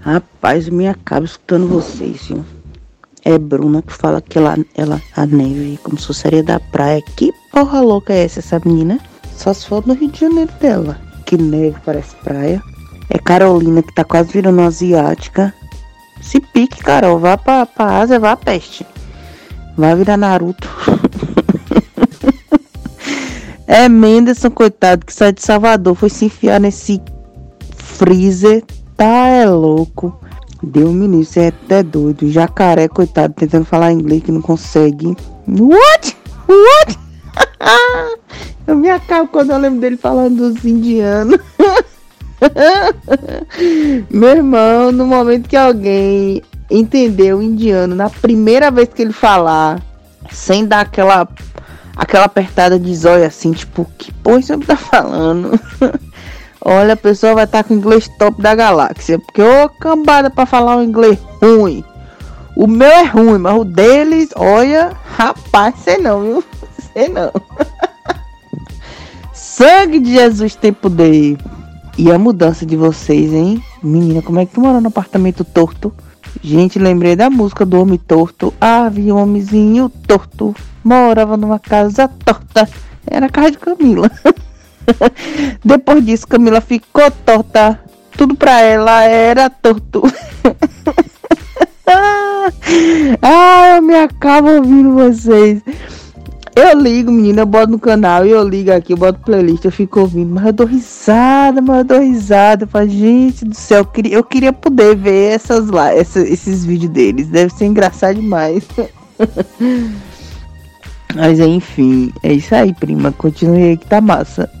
Rapaz, eu me acabo escutando vocês, viu? É Bruna que fala que ela, ela a neve como se fosse areia da praia. Que porra louca é essa, essa menina? Só se for no Rio de Janeiro dela. Que neve parece praia. É Carolina que tá quase virando asiática. Se pique, Carol. Vá pra, pra Ásia, vá a peste. Vai virar Naruto. é Menderson, coitado, que sai de Salvador. Foi se enfiar nesse freezer. Tá é louco. Deu menino, você é até doido. Jacaré, coitado, tentando falar inglês que não consegue. What? What? eu me acabo quando eu lembro dele falando dos indianos. Meu irmão, no momento que alguém entendeu o indiano, na primeira vez que ele falar, sem dar aquela aquela apertada de zóio assim, tipo, que porra você tá falando? Olha, a pessoa vai estar com o inglês top da galáxia. Porque ô cambada pra falar um inglês ruim. O meu é ruim, mas o deles, olha, rapaz, sei não, viu? Sei não. Sangue de Jesus tem poder. E a mudança de vocês, hein? Menina, como é que tu mora no apartamento torto? Gente, lembrei da música do Homem Torto. Havia um homenzinho torto. Morava numa casa torta. Era a casa de Camila. Depois disso, Camila ficou torta. Tudo pra ela era torto. ah, eu me acabo ouvindo vocês. Eu ligo, menina, eu boto no canal e eu ligo aqui, eu boto playlist, eu fico ouvindo, mas eu dou risada, mas eu dou risada. Eu falo, gente do céu, eu queria, eu queria poder ver essas lá, essa- esses vídeos deles. Deve ser engraçado demais. Mas enfim, é isso aí, prima. Continue aí que tá massa.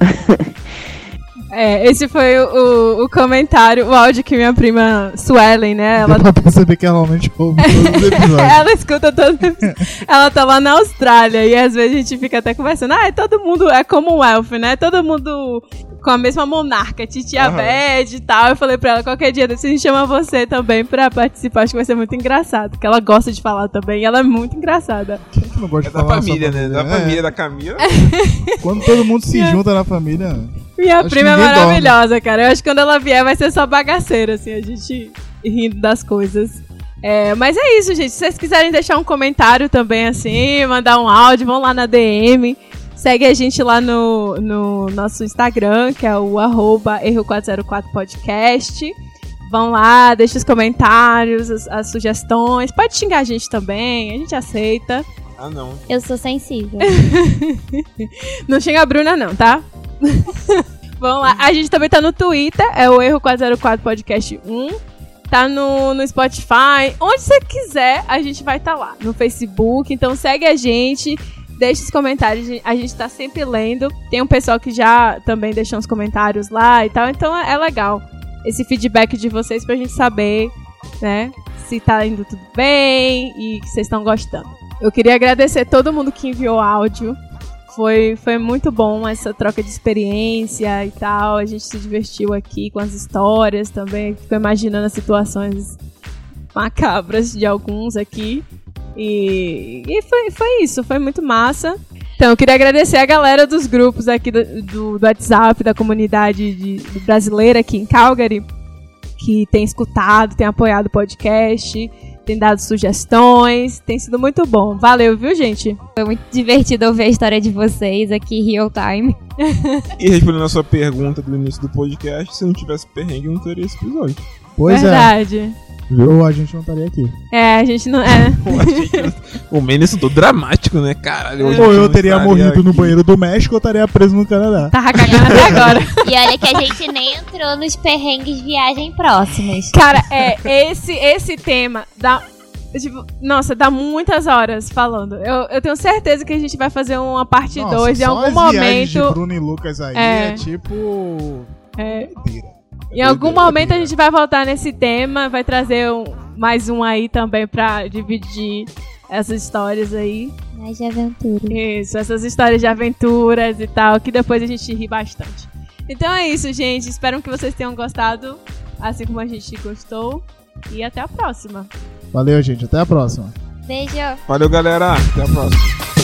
É, esse foi o, o, comentário, o áudio que minha prima Suelen, né? Ela, Dá pra perceber que ela realmente ouve todos os episódios. ela escuta todos os episódios. Ela tá lá na Austrália e às vezes a gente fica até conversando. Ah, é todo mundo é Commonwealth, né? Todo mundo com a mesma monarca, Titia Aham. Bad e tal. Eu falei pra ela, qualquer dia desse a gente chama você também pra participar. Acho que vai ser muito engraçado. Porque ela gosta de falar também e ela é muito engraçada. Quem que não gosta É de da falar na sua família, né? Da É, família da Camila. Quando todo mundo se junta na família. Minha Acho prima é ninguém dorme. maravilhosa, cara. Eu acho que quando ela vier vai ser só bagaceira, assim, a gente rindo das coisas. É, mas é isso, gente. Se vocês quiserem deixar um comentário também, assim, mandar um áudio, vão lá na DM. Segue a gente lá no, no nosso Instagram, que é o arroba erro404podcast. Vão lá, deixa os comentários, as, as sugestões. Pode xingar a gente também, a gente aceita. Ah, não. Eu sou sensível. Não xinga a Bruna, não, tá? Vamos lá. A gente também tá no Twitter, é o Erro 404 Podcast 1. Tá no, no Spotify. Onde você quiser, a gente vai estar lá. No Facebook. Então segue a gente. Deixa os comentários. a gente- tá sempre lendo. Tem um pessoal que já também deixou uns comentários lá e tal. Então é legal. Esse feedback de vocês pra gente saber, né? Se tá indo tudo bem e que vocês estão gostando. Eu queria agradecer todo mundo que enviou áudio. Foi, foi muito bom essa troca de experiência e tal. A gente se divertiu aqui com as histórias também. Ficou imaginando as situações macabras de alguns aqui. E, e foi, foi isso, foi muito massa. Então, eu queria agradecer a galera dos grupos aqui do, do, do WhatsApp, da comunidade de, brasileira aqui em Calgary. que tem escutado, tem apoiado o podcast, tem dado sugestões, tem sido muito bom. Valeu, viu, gente? Foi muito divertido ouvir a história de vocês aqui, real time. E respondendo a sua pergunta do início do podcast, se não tivesse perrengue, não teria esse episódio. Pois Verdade. é. Ou a gente não estaria aqui. É. a gente não. É. O Menes todo dramático, né? Caralho. Ou eu teria morrido no banheiro do México ou estaria preso no Canadá. Tava cagando até agora. E olha que a gente nem entrou nos perrengues viagem próximas. Cara, é, esse, esse tema dá. Tipo, nossa, dá muitas horas falando. Eu, eu tenho certeza que a gente vai fazer uma parte Nossa, 2 em algum as momento. De Bruno e Lucas aí É. é, tipo. É, doideira. Em algum momento a gente vai voltar nesse tema, vai trazer um- mais um aí também pra dividir essas histórias aí. Mais de aventura. Isso, essas histórias de aventuras e tal, que depois a gente ri bastante. Então é isso, gente. Espero que vocês tenham gostado, assim como a gente gostou. E até a próxima. Valeu, gente. Até a próxima. Beijo. Valeu, galera. Até a próxima.